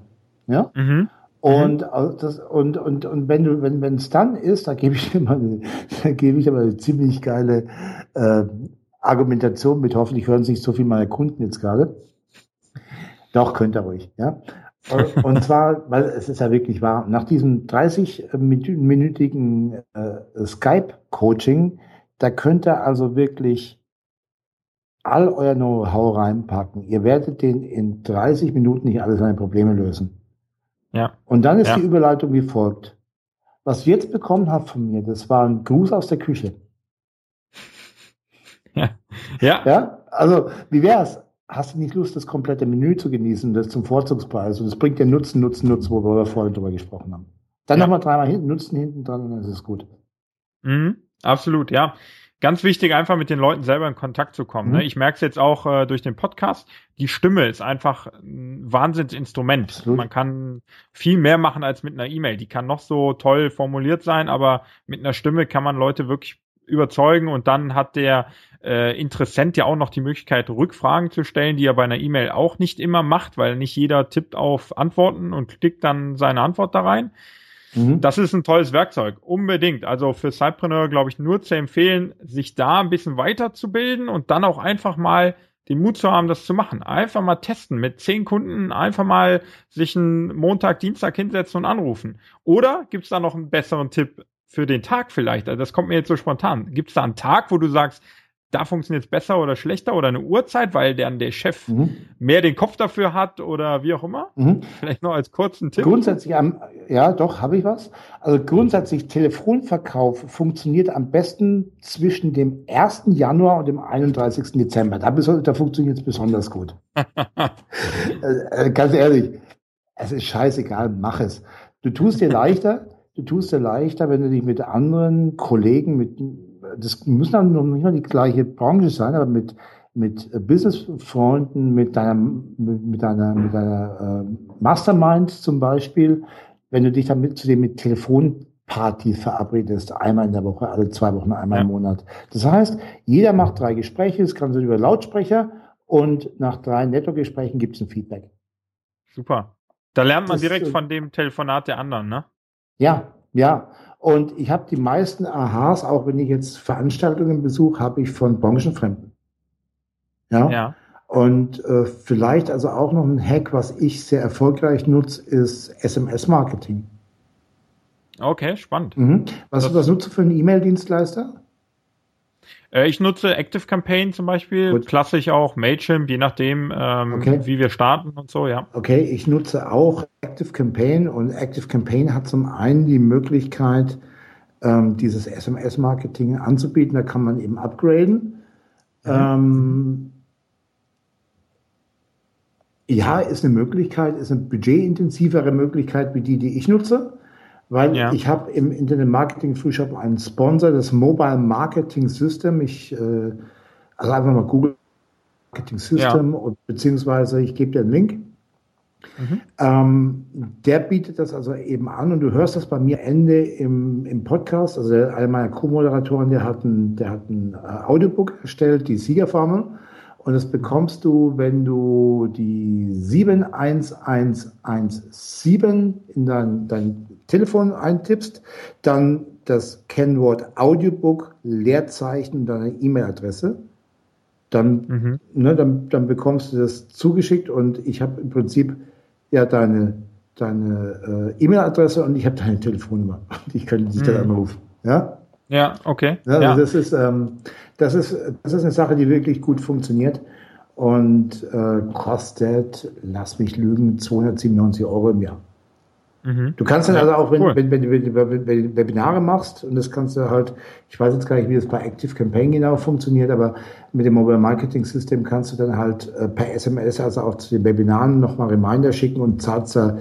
Ja. Mhm. Und, mhm. das, und, und, und wenn du, wenn, wenn es dann ist, da gebe ich immer, eine, (laughs) da gebe ich aber eine ziemlich geile äh, Argumentation mit. Hoffentlich hören sich so viel meine Kunden jetzt gerade. Doch, könnt ihr ruhig, ja. Und (laughs) zwar, weil es ist ja wirklich wahr, nach diesem 30-minütigen äh, Skype-Coaching, da könnt ihr also wirklich all euer Know-how reinpacken. Ihr werdet den in 30 Minuten nicht alle seine Probleme lösen. Ja. Und dann ist ja. die Überleitung wie folgt. Was du jetzt bekommen habt von mir, das war ein Gruß aus der Küche. (laughs) Ja. Ja. Ja. Also, wie wär's? Hast du nicht Lust, das komplette Menü zu genießen, das zum Vorzugspreis? Und das bringt dir Nutzen, Nutzen, Nutzen, wo wir vorhin drüber gesprochen haben. Dann ja. nochmal dreimal hinten, Nutzen hinten dran und dann ist es gut. Mhm, absolut, ja. Ganz wichtig, einfach mit den Leuten selber in Kontakt zu kommen. Ne? Mhm. Ne? Ich merke es jetzt auch äh, durch den Podcast. Die Stimme ist einfach ein Wahnsinnsinstrument. Absolut. Man kann viel mehr machen als mit einer E-Mail. Die kann noch so toll formuliert sein, aber mit einer Stimme kann man Leute wirklich überzeugen und dann hat der äh, Interessent ja auch noch die Möglichkeit, Rückfragen zu stellen, die er bei einer E-Mail auch nicht immer macht, weil nicht jeder tippt auf Antworten und klickt dann seine Antwort da rein. Mhm. Das ist ein tolles Werkzeug, unbedingt. Also für Cypreneur, glaube ich, nur zu empfehlen, sich da ein bisschen weiterzubilden und dann auch einfach mal den Mut zu haben, das zu machen. Einfach mal testen mit zehn Kunden, einfach mal sich einen Montag, Dienstag hinsetzen und anrufen. Oder gibt es da noch einen besseren Tipp für den Tag vielleicht? Also das kommt mir jetzt so spontan. Gibt es da einen Tag, wo du sagst, da funktioniert es besser oder schlechter oder eine Uhrzeit, weil dann der Chef mhm. mehr den Kopf dafür hat oder wie auch immer? Mhm. Vielleicht noch als kurzen Tipp. Grundsätzlich, ja, doch, habe ich was. Also grundsätzlich, Telefonverkauf funktioniert am besten zwischen dem 1. Januar und dem 31. Dezember. Da, da funktioniert es besonders gut. (laughs) Äh, äh, ganz ehrlich, es ist scheißegal, mach es. Du tust dir (laughs) leichter, du tust dir leichter, wenn du dich mit anderen Kollegen, mit das müssen dann noch nicht mal die gleiche Branche sein, aber mit mit Business-Freunden, mit deiner, mit deiner, mit deiner äh, Mastermind zum Beispiel, wenn du dich damit zu dem mit Telefonparty verabredest, einmal in der Woche, alle zwei Wochen, einmal im Monat. Das heißt, jeder macht drei Gespräche, es kann so über Lautsprecher und nach drei Netto-Gesprächen gibt es ein Feedback. Super. Da lernt man das, direkt von dem Telefonat der anderen, ne? Ja, ja. Und ich habe die meisten Aha's, auch wenn ich jetzt Veranstaltungen besuche, habe ich von Branchenfremden. Ja. ja. Und äh, vielleicht also auch noch ein Hack, was ich sehr erfolgreich nutze, ist SMS-Marketing. Okay, spannend. Mhm. Was, was nutzt du für einen E-Mail-Dienstleister? Äh, ich nutze Active Campaign zum Beispiel, Gut. klassisch auch Mailchimp, je nachdem, ähm, okay. wie wir starten und so, ja. Okay, ich nutze auch Active Campaign und Active Campaign hat zum einen die Möglichkeit, ähm, dieses SMS-Marketing anzubieten. Da kann man eben upgraden. Mhm. Ähm, ja, ist eine Möglichkeit, ist eine budgetintensivere Möglichkeit wie die, die ich nutze weil ja. ich habe im Internet Marketing Frühshop einen Sponsor, das Mobile Marketing System. Ich, äh, also einfach mal Google Marketing System ja. und beziehungsweise ich gebe dir einen Link. Mhm. Ähm, der bietet das also eben an und du hörst das bei mir Ende im, im Podcast. Also einer meiner Co-Moderatoren, der hat ein, der hat ein äh, Audiobook erstellt, die Siegerformel. Und das bekommst du, wenn du die 71117 in dein, dein Telefon eintippst, dann das Kennwort Audiobook, Leerzeichen, deine E-Mail-Adresse. Dann, mhm. ne, dann, dann bekommst du das zugeschickt und ich habe im Prinzip ja deine, deine äh, E-Mail-Adresse und ich habe deine Telefonnummer. (laughs) Ich könnte dich mhm. dann anrufen. Ja? Ja, okay. Ja, ja. Das, ist, ähm, das, ist, das ist eine Sache, die wirklich gut funktioniert und äh, kostet, lass mich lügen, 297 Euro im Jahr. Mhm. Du kannst dann also auch, wenn, cool. wenn, wenn, wenn, wenn, wenn, du Webinare machst, und das kannst du halt, ich weiß jetzt gar nicht, wie das bei Active Campaign genau funktioniert, aber mit dem Mobile Marketing System kannst du dann halt äh, per SMS, also auch zu den Webinaren nochmal Reminder schicken und zahlst da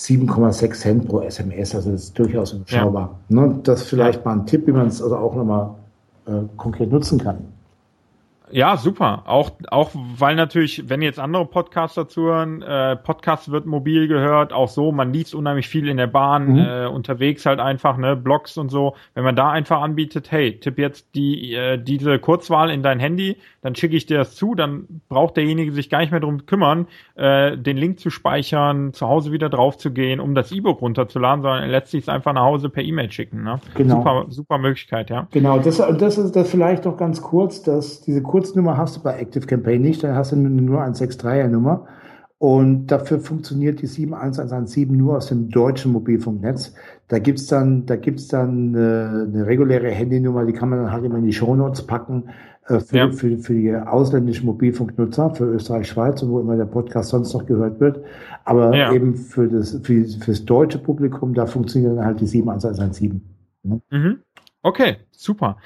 7,6 Cent pro SMS, also das ist durchaus überschaubar. Ja. Ne? Das ist vielleicht mal ein Tipp, wie man es also auch nochmal äh, konkret nutzen kann. Ja, super. Auch, auch weil natürlich, wenn jetzt andere Podcaster zuhören, äh, Podcast wird mobil gehört, auch so, man liest unheimlich viel in der Bahn, mhm. äh, unterwegs halt einfach, ne, Blogs und so. Wenn man da einfach anbietet, hey, tipp jetzt die, äh, diese Kurzwahl in dein Handy, dann schicke ich dir das zu, dann braucht derjenige sich gar nicht mehr drum kümmern, äh, den Link zu speichern, zu Hause wieder drauf zu gehen, um das E-Book runterzuladen, sondern er lässt sich es einfach nach Hause per E-Mail schicken. Ne? Genau. Super, super Möglichkeit, ja. Genau, das, das ist das vielleicht noch ganz kurz, dass diese Kurz Kurznummer hast du bei Active Campaign nicht, dann hast du nur eine 163er Nummer. Und dafür funktioniert die 71117 nur aus dem deutschen Mobilfunknetz. Da gibt's dann, da gibt's dann eine, eine reguläre Handynummer, die kann man dann halt immer in die Shownotes packen äh, für, ja. für, für die ausländischen Mobilfunknutzer, für Österreich, Schweiz und wo immer der Podcast sonst noch gehört wird. Aber ja. eben für das, für, fürs deutsche Publikum, da funktioniert dann halt die 71117. Ne? Mhm. Okay, super.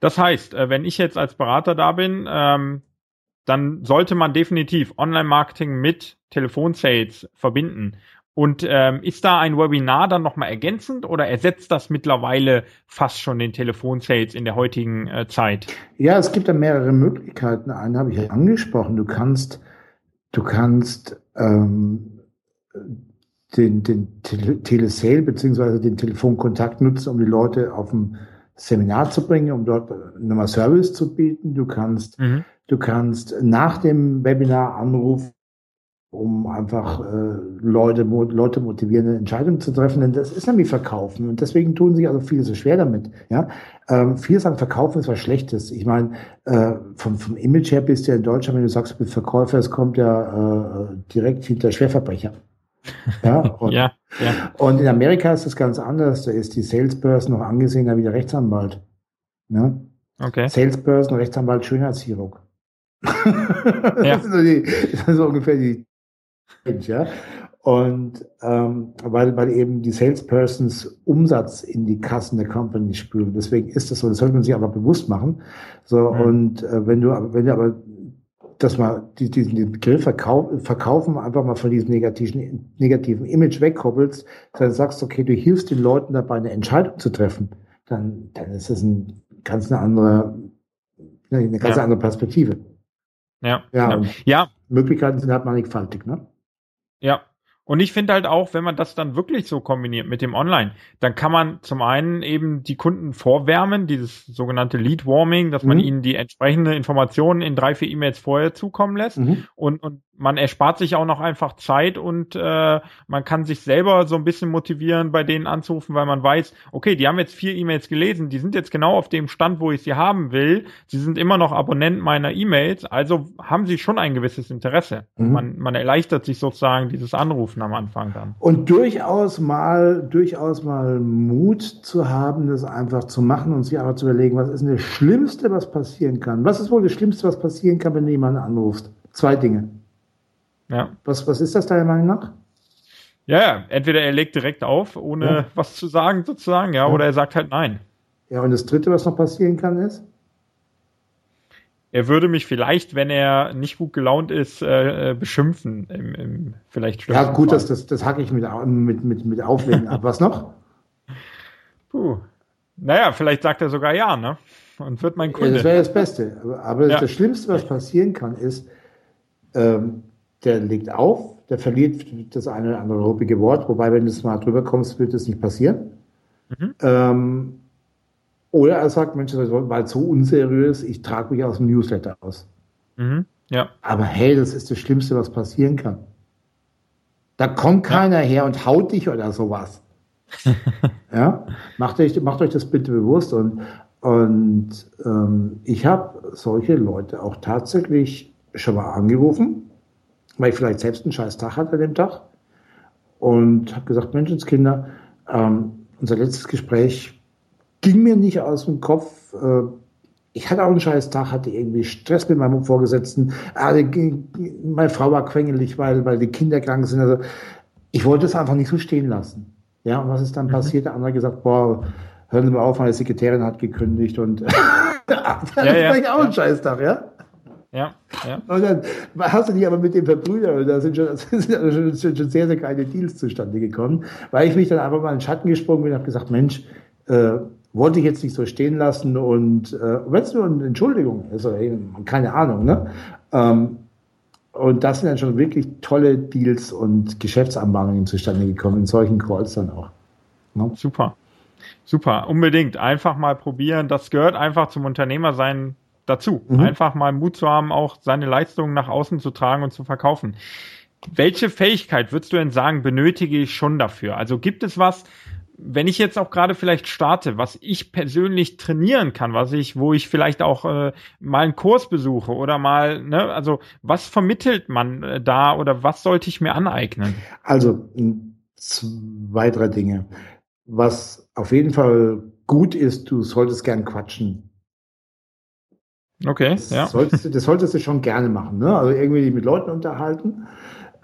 Das heißt, äh, wenn ich jetzt als Berater da bin, ähm, dann sollte man definitiv Online-Marketing mit Telefonsales verbinden. Und ähm, ist da ein Webinar dann nochmal ergänzend oder ersetzt das mittlerweile fast schon den Telefonsales in der heutigen äh, Zeit? Ja, es gibt da mehrere Möglichkeiten. Eine habe ich ja angesprochen. Du kannst, du kannst ähm, den, den Tele Telesale beziehungsweise den Telefonkontakt nutzen, um die Leute auf dem Seminar zu bringen, um dort nochmal Service zu bieten. Du kannst, mhm. du kannst nach dem Webinar anrufen, um einfach äh, Leute, Leute motivieren, eine Entscheidung zu treffen. Denn das ist nämlich Verkaufen. Und deswegen tun sich also viele so schwer damit. Ja? Ähm, viele sagen, Verkaufen ist was Schlechtes. Ich meine, äh, vom, vom Image her bist du ja in Deutschland, wenn du sagst, du bist Verkäufer, es kommt ja äh, direkt hinter Schwerverbrecher. Ja, (laughs) und, ja, ja. und in Amerika ist das ganz anders. Da ist die Salesperson noch angesehener wie der Rechtsanwalt. Ne? Okay. Salesperson, Rechtsanwalt, Schönheitschirurg. (laughs) Ja. das, ist so die, das ist so ungefähr die ja. Und ähm, weil, weil eben die Salespersons Umsatz in die Kassen der Company spüren. Deswegen ist das so, das sollte man sich aber bewusst machen. So, mhm. und äh, wenn du, wenn du aber dass man diesen Begriff verkauf, verkaufen einfach mal von diesem negativen, negativen Image wegkoppelst, dann sagst, okay, du hilfst den Leuten dabei, eine Entscheidung zu treffen, dann, dann ist das ein ganz eine andere, eine ganz ja. andere Perspektive. Ja. Ja. ja. ja. Möglichkeiten sind halt mannigfaltig, ne? Ja, und ich finde halt auch, wenn man das dann wirklich so kombiniert mit dem Online, dann kann man zum einen eben die Kunden vorwärmen, dieses sogenannte Lead Warming, dass man mhm. ihnen die entsprechende Informationen in drei, vier E-Mails vorher zukommen lässt. Mhm. Und, und man erspart sich auch noch einfach Zeit und äh, man kann sich selber so ein bisschen motivieren, bei denen anzurufen, weil man weiß, okay, die haben jetzt vier E-Mails gelesen, die sind jetzt genau auf dem Stand, wo ich sie haben will. Sie sind immer noch Abonnent meiner E-Mails, also haben sie schon ein gewisses Interesse. Mhm. Man, man erleichtert sich sozusagen dieses Anrufen am Anfang dann. Und durchaus mal, durchaus mal Mut zu haben, das einfach zu machen und sich aber zu überlegen, was ist denn das Schlimmste, was passieren kann? Was ist wohl das Schlimmste, was passieren kann, wenn du jemanden anrufst? Zwei Dinge. Ja. Was, was ist das deiner Meinung nach? Ja, ja, entweder er legt direkt auf, ohne ja. (laughs) was zu sagen sozusagen, ja, ja, oder er sagt halt nein. Ja, und das Dritte, was noch passieren kann, ist? Er würde mich vielleicht, wenn er nicht gut gelaunt ist, äh, beschimpfen. Im, im vielleicht ja, gut, das, das, das hacke ich mit, mit, mit, mit Auflegen ab. Was noch? Puh. Naja, vielleicht sagt er sogar ja, ne? Und wird mein Kunde. Ja, das wäre das Beste. Aber ja. das Schlimmste, was passieren kann, ist, ähm, der legt auf, der verliert das eine oder andere ruppige Wort, wobei, wenn du es mal drüber kommst, wird das nicht passieren. Mhm. Ähm, oder er sagt, Mensch, das war so unseriös, ich trage mich aus dem Newsletter aus. Mhm. Ja. Aber hey, das ist das Schlimmste, was passieren kann. Da kommt keiner ja. her und haut dich oder sowas. (laughs) ja, macht euch, macht euch das bitte bewusst und, und ähm, ich habe solche Leute auch tatsächlich schon mal angerufen weil ich vielleicht selbst einen scheiß Tag hatte an dem Tag und habe gesagt, Menschenskinder, ähm, unser letztes Gespräch ging mir nicht aus dem Kopf. Äh, ich hatte auch einen scheiß Tag, hatte irgendwie Stress mit meinem Vorgesetzten. Äh, meine Frau war quengelig, weil, weil die Kinder krank sind. Also ich wollte es einfach nicht so stehen lassen. Ja, und was ist dann mhm. passiert? Der andere gesagt, boah, hören Sie mal auf, meine Sekretärin hat gekündigt und das (laughs) ja, ja, war auch ein scheiß Tag, ja? Ja, ja. Und dann hast du dich aber mit dem verbrüdert und da sind schon, (laughs) sind schon, sehr, sehr kleine Deals zustande gekommen, weil ich mich dann einfach mal in den Schatten gesprungen bin und habe gesagt, Mensch, äh, wollte ich jetzt nicht so stehen lassen und äh, wenn es nur eine Entschuldigung ist oder eben, keine Ahnung, ne? Ähm, und das sind dann schon wirklich tolle Deals und Geschäftsanbahnungen zustande gekommen, in solchen Calls dann auch. Ne? Super. Super, unbedingt. Einfach mal probieren. Das gehört einfach zum Unternehmersein dazu. Mhm. Einfach mal Mut zu haben, auch seine Leistungen nach außen zu tragen und zu verkaufen. Welche Fähigkeit würdest du denn sagen, benötige ich schon dafür? Also gibt es was, wenn ich jetzt auch gerade vielleicht starte, was ich persönlich trainieren kann, was ich, wo ich vielleicht auch äh, mal einen Kurs besuche oder mal, ne, also was vermittelt man äh, da oder was sollte ich mir aneignen? Also zwei, drei Dinge. Was auf jeden Fall gut ist, du solltest gern quatschen. Okay, das ja. Solltest du, das solltest du schon gerne machen, ne? Also irgendwie mit Leuten unterhalten.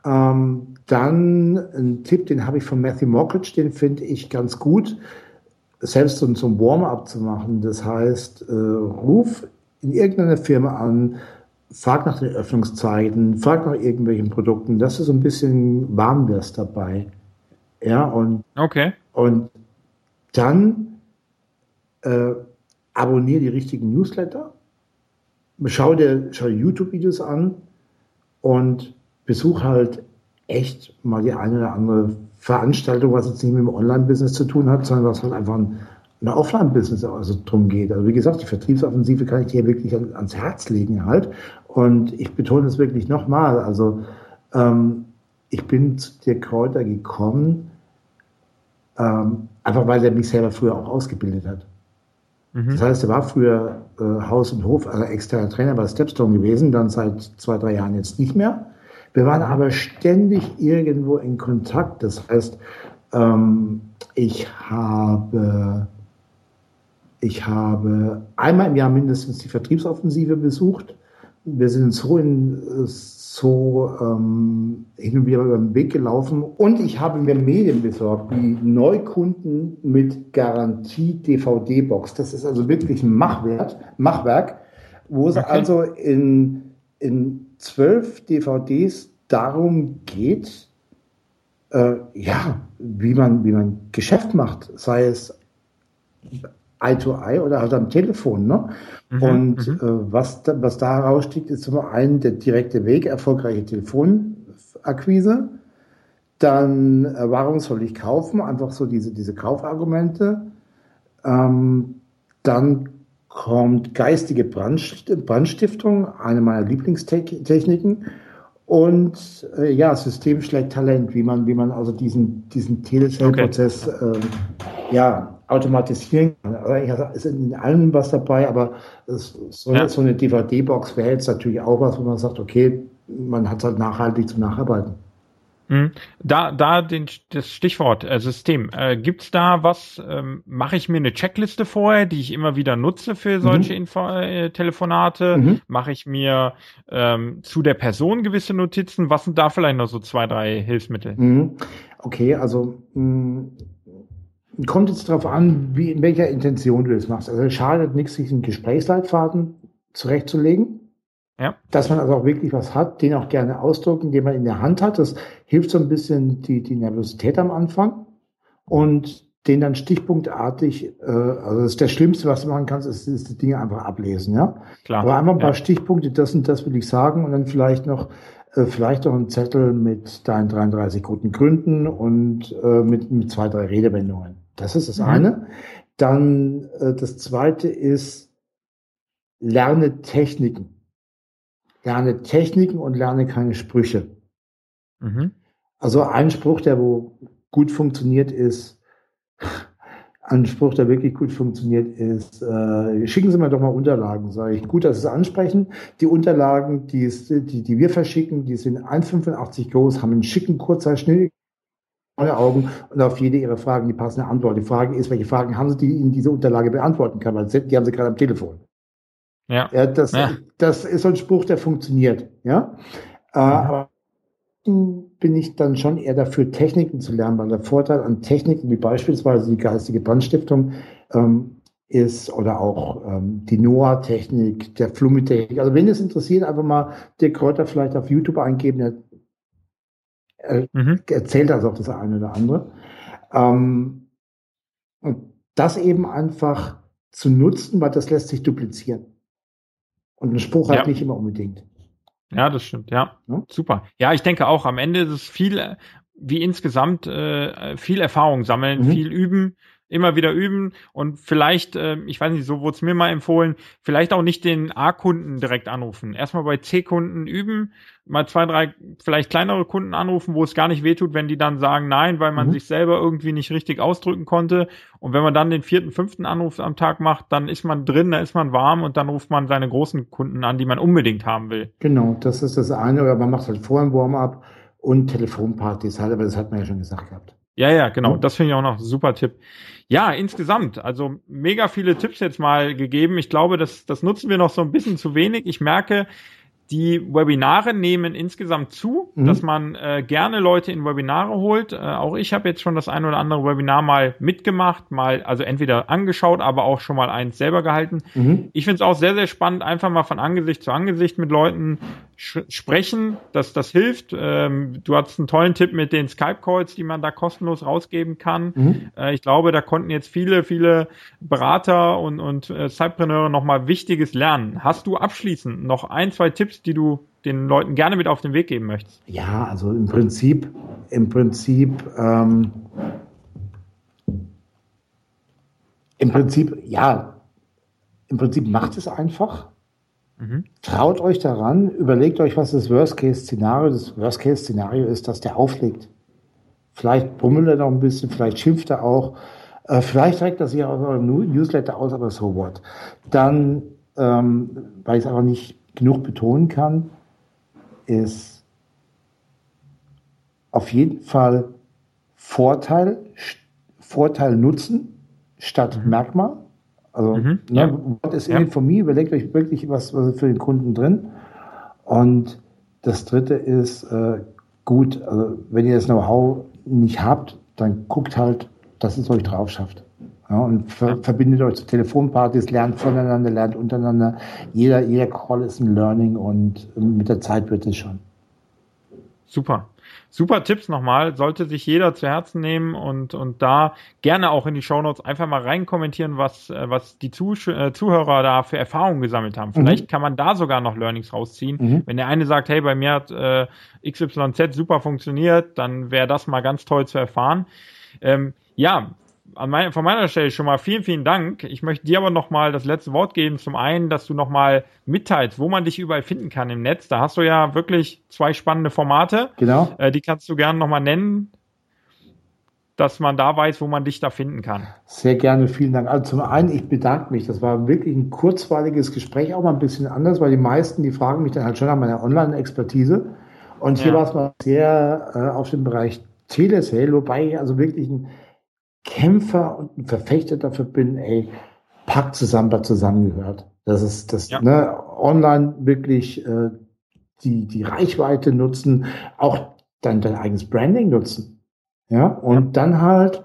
Ähm, dann ein Tipp, den habe ich von Matthew Mockridge, den finde ich ganz gut, selbst so, so ein Warm-up zu machen. Das heißt, äh, ruf in irgendeiner Firma an, frag nach den Öffnungszeiten, frag nach irgendwelchen Produkten, dass du so ein bisschen warm wirst dabei. Ja, und, okay. und dann äh, abonniere die richtigen Newsletter schau dir, schau YouTube-Videos an und besuch halt echt mal die eine oder andere Veranstaltung, was jetzt nicht mit dem Online-Business zu tun hat, sondern was halt einfach ein, ein Offline-Business also drum geht. Also wie gesagt, die Vertriebsoffensive kann ich dir wirklich ans Herz legen halt. Und ich betone es wirklich nochmal. Also ähm, ich bin zu dir Kräuter gekommen, ähm, einfach weil er mich selber früher auch ausgebildet hat. Mhm. Das heißt, er war früher äh, Haus- und Hof, also externer Trainer bei Stepstone gewesen, dann seit zwei, drei Jahren jetzt nicht mehr. Wir waren aber ständig irgendwo in Kontakt. Das heißt, ähm, ich habe, ich habe einmal im Jahr mindestens die Vertriebsoffensive besucht. Wir sind so in, so ähm, hin und wieder über den Weg gelaufen und ich habe mir Medien besorgt, wie Neukunden mit Garantie DVD-Box. Das ist also wirklich ein Machwert, Machwerk, wo es okay. also in, in zwölf DVDs darum geht, äh, ja, wie man, wie man Geschäft macht, sei es Eye-to-Eye oder halt am Telefon. Ne? Mhm, und mhm. äh, was, da, was da heraussticht, ist zum einen der direkte Weg, erfolgreiche Telefonakquise. Dann, äh, warum soll ich kaufen? Einfach so diese, diese Kaufargumente. Ähm, dann kommt geistige Brandstiftung, eine meiner Lieblingstechniken. Und äh, ja, System schlägt Talent, wie man, wie man also diesen, diesen Telesale-Prozess okay. äh, ja, automatisieren kann. Also ist in allem was dabei, aber es, so, ja. so eine DVD-Box wäre jetzt natürlich auch was, wo man sagt, okay, man hat es halt nachhaltig zum Nacharbeiten. Mhm. Da, da den, das Stichwort äh, System. Äh, Gibt da was? Ähm, Mache ich mir eine Checkliste vorher, die ich immer wieder nutze für solche mhm. Info äh, Telefonate? Mhm. Mache ich mir ähm, zu der Person gewisse Notizen? Was sind da vielleicht noch so zwei, drei Hilfsmittel? Mhm. Okay, also mh, mm, kommt jetzt darauf an, wie in welcher Intention du das machst. Also es schadet nichts, sich einen Gesprächsleitfaden zurechtzulegen. Ja. Dass man also auch wirklich was hat, den auch gerne ausdrucken, den man in der Hand hat. Das hilft so ein bisschen die, die Nervosität am Anfang und den dann stichpunktartig, äh, also das ist das Schlimmste, was du machen kannst, ist, ist die Dinge einfach ablesen, ja. Klar. Aber einfach ein paar ja. Stichpunkte, das und das will ich sagen und dann vielleicht noch, äh, vielleicht noch ein Zettel mit deinen 33 guten Gründen und äh, mit, mit zwei, drei Redewendungen. Das ist das mhm. eine. Dann äh, das zweite ist, lerne Techniken lerne Techniken und lerne keine Sprüche. Mhm. Also ein Spruch, der wo gut funktioniert ist, (laughs) ein Spruch, der wirklich gut funktioniert ist, äh, schicken Sie mir doch mal Unterlagen, sage ich. Gut, dass Sie es ansprechen. Die Unterlagen, die, ist, die, die wir verschicken, die sind 1,85 groß, haben einen schicken Kurzzeitschnitt, Augen und auf jede Ihrer Fragen die passende Antwort. Die Frage ist, welche Fragen haben Sie, die Ihnen diese Unterlage beantworten kann, weil die haben Sie gerade am Telefon. Ja. ja, das, ja. das ist so ein Spruch, der funktioniert. Ja, äh, aber bin ich dann schon eher dafür, Techniken zu lernen, weil der Vorteil an Techniken wie beispielsweise die geistige Brandstiftung ähm, ist oder auch ähm, die NOAA-Technik, der Flummi-Technik. Also wenn es interessiert, einfach mal der Kräuter vielleicht auf YouTube eingeben, er, mhm. erzählt also auch das eine oder andere. Ähm, und das eben einfach zu nutzen, weil das lässt sich duplizieren. Und ein Spruch ja. nicht immer unbedingt. Ja, das stimmt, ja. ja. Super. Ja, ich denke auch, am Ende ist es viel, wie insgesamt, äh, viel Erfahrung sammeln, mhm. viel üben, immer wieder üben und vielleicht, äh, ich weiß nicht, so wurde es mir mal empfohlen, vielleicht auch nicht den A-Kunden direkt anrufen. Erstmal bei C-Kunden üben, mal zwei, drei vielleicht kleinere Kunden anrufen, wo es gar nicht wehtut, wenn die dann sagen nein, weil man mhm. sich selber irgendwie nicht richtig ausdrücken konnte. Und wenn man dann den vierten, fünften Anruf am Tag macht, dann ist man drin, da ist man warm und dann ruft man seine großen Kunden an, die man unbedingt haben will. Genau, das ist das eine, oder man macht halt vorher ein Warm-up und Telefonpartys halt, aber das hat man ja schon gesagt gehabt. Ja, ja, genau. Das finde ich auch noch ein super Tipp. Ja, insgesamt, also mega viele Tipps jetzt mal gegeben. Ich glaube, das, das nutzen wir noch so ein bisschen zu wenig. Ich merke, die Webinare nehmen insgesamt zu, mhm. dass man äh, gerne Leute in Webinare holt. Äh, auch ich habe jetzt schon das ein oder andere Webinar mal mitgemacht, mal also entweder angeschaut, aber auch schon mal eins selber gehalten. Mhm. Ich finde es auch sehr, sehr spannend, einfach mal von Angesicht zu Angesicht mit Leuten sprechen, dass das hilft. Ähm, du hattest einen tollen Tipp mit den Skype-Calls, die man da kostenlos rausgeben kann. Mhm. Äh, ich glaube, da konnten jetzt viele, viele Berater und, und äh, Zeitpreneure nochmal Wichtiges lernen. Hast du abschließend noch ein, zwei Tipps, die du den Leuten gerne mit auf den Weg geben möchtest? Ja, also im Prinzip, im Prinzip, ähm, im Prinzip, ja, im Prinzip macht es einfach Mhm. Traut euch daran, überlegt euch, was das Worst-Case-Szenario Das Worst-Case-Szenario ist, dass der auflegt. Vielleicht bummelt er noch ein bisschen, vielleicht schimpft er auch, äh, vielleicht trägt er sich aus eurem Newsletter aus, aber so what. Dann, ähm, weil ich es aber nicht genug betonen kann, ist auf jeden Fall Vorteil, Vorteil nutzen statt mhm. Merkmal. Also, mhm, ne, ja. what is in it for me? Überlegt euch wirklich, was, was für den Kunden drin. Und das dritte ist, äh, gut, also wenn ihr das Know-how nicht habt, dann guckt halt, dass es euch drauf schafft. Ja, und ver verbindet euch zu Telefonpartys, lernt voneinander, lernt untereinander. Jeder, jeder Call ist ein Learning und mit der Zeit wird es schon. Super. super Tipps nochmal. Sollte sich jeder zu Herzen nehmen und, und da gerne auch in die Shownotes einfach mal rein kommentieren, was, äh, was die Zuh äh, Zuhörer da für Erfahrungen gesammelt haben. Vielleicht mhm. kann man da sogar noch Learnings rausziehen. Mhm. Wenn der eine sagt, hey, bei mir hat äh, XYZ super funktioniert, dann wäre das mal ganz toll zu erfahren. Ähm, ja, an mein, von meiner Stelle schon mal vielen, vielen Dank. Ich möchte dir aber noch mal das letzte Wort geben. Zum einen, dass du noch mal mitteilst, wo man dich überall finden kann im Netz. Da hast du ja wirklich zwei spannende Formate. Genau. Äh, die kannst du gerne noch mal nennen, dass man da weiß, wo man dich da finden kann. Sehr gerne, vielen Dank. Also zum einen, ich bedanke mich. Das war wirklich ein kurzweiliges Gespräch, auch mal ein bisschen anders, weil die meisten, die fragen mich dann halt schon nach meiner Online-Expertise. Und hier ja. war es mal sehr äh, auf dem Bereich Telesale, wobei ich also wirklich ein Kämpfer und ein Verfechter dafür bin, ey, packt zusammen, was zusammengehört. Das ist das, ja. ne, online wirklich äh, die, die Reichweite nutzen, auch dein, dein eigenes Branding nutzen. Ja, und ja. dann halt,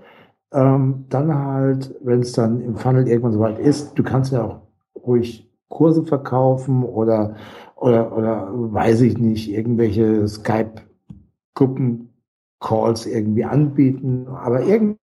ähm, dann halt, wenn es dann im Funnel irgendwann soweit ist, du kannst ja auch ruhig Kurse verkaufen oder, oder, oder weiß ich nicht, irgendwelche Skype-Gruppen-Calls irgendwie anbieten, aber irgendwie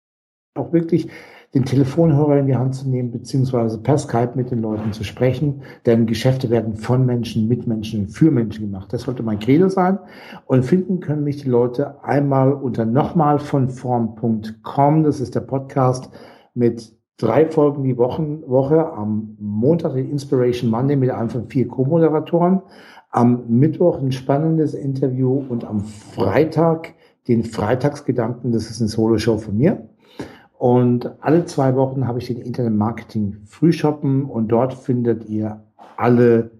auch wirklich den Telefonhörer in die Hand zu nehmen, beziehungsweise per Skype mit den Leuten zu sprechen. Denn Geschäfte werden von Menschen, mit Menschen, für Menschen gemacht. Das sollte mein Credo sein. Und finden können mich die Leute einmal unter nochmal von form.com. Das ist der Podcast mit drei Folgen die Wochen, Woche. Am Montag die Inspiration Monday mit einem von vier Co-Moderatoren. Am Mittwoch ein spannendes Interview und am Freitag den Freitagsgedanken. Das ist eine Solo-Show von mir. Und alle zwei Wochen habe ich den Internet Marketing Frühshoppen und dort findet ihr alle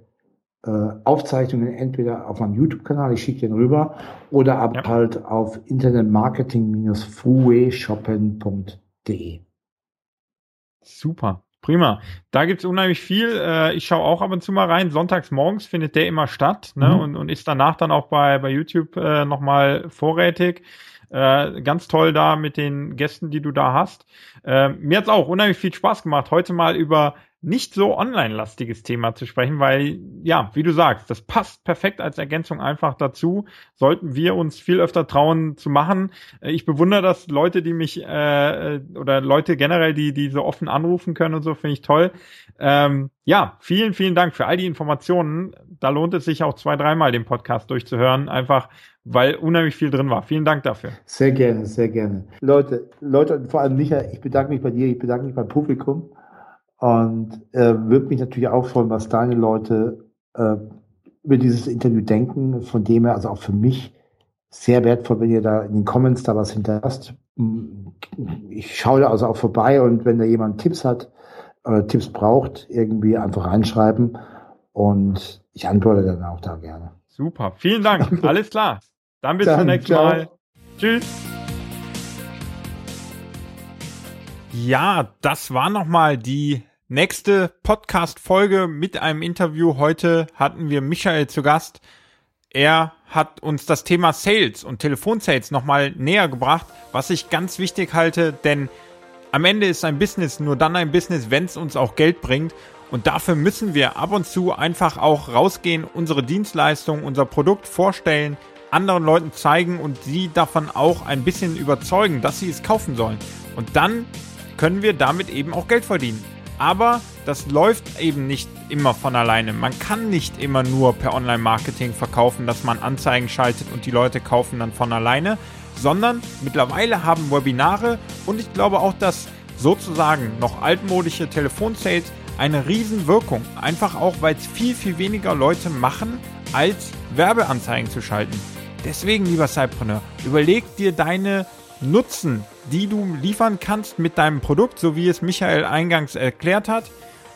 äh, Aufzeichnungen entweder auf meinem YouTube-Kanal, ich schicke den rüber, oder aber ja. halt auf internetmarketing-freewayshoppen.de. Super. Prima. Da gibt's unheimlich viel. Äh, ich schaue auch ab und zu mal rein. Sonntags morgens findet der immer statt ne? Mhm. und, und ist danach dann auch bei, bei YouTube äh, nochmal vorrätig. Äh, ganz toll da mit den Gästen, die du da hast. Äh, mir hat's auch unheimlich viel Spaß gemacht, heute mal über nicht so online-lastiges Thema zu sprechen, weil, ja, wie du sagst, das passt perfekt als Ergänzung einfach dazu. Sollten wir uns viel öfter trauen zu machen. Äh, ich bewundere das Leute, die mich, äh, oder Leute generell, die, die so offen anrufen können und so, finde ich toll. Ähm, ja, vielen, vielen Dank für all die Informationen. Da lohnt es sich auch zwei, dreimal den Podcast durchzuhören, einfach weil unheimlich viel drin war. Vielen Dank dafür. Sehr gerne, sehr gerne. Leute, Leute und vor allem Michael, ich bedanke mich bei dir, ich bedanke mich beim Publikum und äh, würde mich natürlich auch freuen, was deine Leute äh, über dieses Interview denken. Von dem her, also auch für mich sehr wertvoll, wenn ihr da in den Comments da was hinterlasst. Ich schaue da also auch vorbei und wenn da jemand Tipps hat, äh, Tipps braucht, irgendwie einfach reinschreiben und ich antworte dann auch da gerne. Super, vielen Dank. (laughs) Alles klar. Dann bis zum nächsten ciao. Mal. Tschüss. Ja, das war nochmal die nächste Podcast-Folge mit einem Interview. Heute hatten wir Michael zu Gast. Er hat uns das Thema Sales und Telefonsales nochmal näher gebracht, was ich ganz wichtig halte, denn am Ende ist ein Business nur dann ein Business, wenn es uns auch Geld bringt. Und dafür müssen wir ab und zu einfach auch rausgehen, unsere Dienstleistung, unser Produkt vorstellen, anderen Leuten zeigen und sie davon auch ein bisschen überzeugen, dass sie es kaufen sollen. Und dann können wir damit eben auch Geld verdienen. Aber das läuft eben nicht immer von alleine. Man kann nicht immer nur per Online-Marketing verkaufen, dass man Anzeigen schaltet und die Leute kaufen dann von alleine, sondern mittlerweile haben Webinare und ich glaube auch, dass sozusagen noch altmodische Telefonsales eine Riesenwirkung. Einfach auch, weil es viel, viel weniger Leute machen, als Werbeanzeigen zu schalten. Deswegen, lieber Cypreneur, überleg dir deine Nutzen, die du liefern kannst mit deinem Produkt, so wie es Michael eingangs erklärt hat.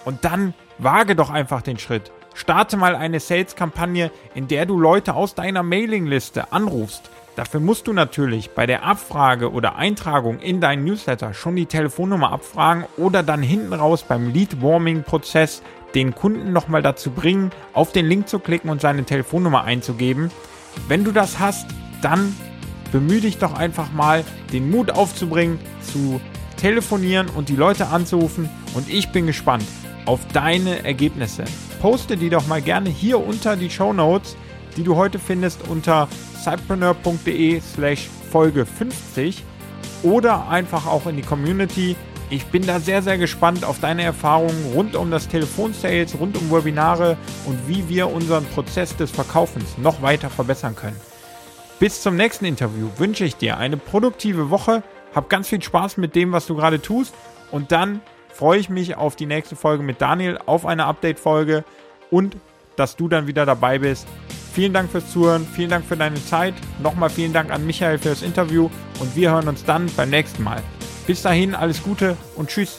Und dann wage doch einfach den Schritt. Starte mal eine Sales-Kampagne, in der du Leute aus deiner Mailingliste anrufst. Dafür musst du natürlich bei der Abfrage oder Eintragung in deinen Newsletter schon die Telefonnummer abfragen oder dann hinten raus beim Lead-Warming-Prozess den Kunden nochmal dazu bringen, auf den Link zu klicken und seine Telefonnummer einzugeben. Wenn du das hast, dann bemühe dich doch einfach mal, den Mut aufzubringen, zu telefonieren und die Leute anzurufen. Und ich bin gespannt auf deine Ergebnisse. Poste die doch mal gerne hier unter die Show Notes, die du heute findest unter cypreneur.de slash Folge 50 oder einfach auch in die Community. Ich bin da sehr, sehr gespannt auf deine Erfahrungen rund um das Telefonsales, rund um Webinare und wie wir unseren Prozess des Verkaufens noch weiter verbessern können. Bis zum nächsten Interview wünsche ich dir eine produktive Woche. Hab ganz viel Spaß mit dem, was du gerade tust. Und dann freue ich mich auf die nächste Folge mit Daniel, auf eine Update-Folge und dass du dann wieder dabei bist. Vielen Dank fürs Zuhören, vielen Dank für deine Zeit. Nochmal vielen Dank an Michael für das Interview und wir hören uns dann beim nächsten Mal. Bis dahin, alles Gute und tschüss.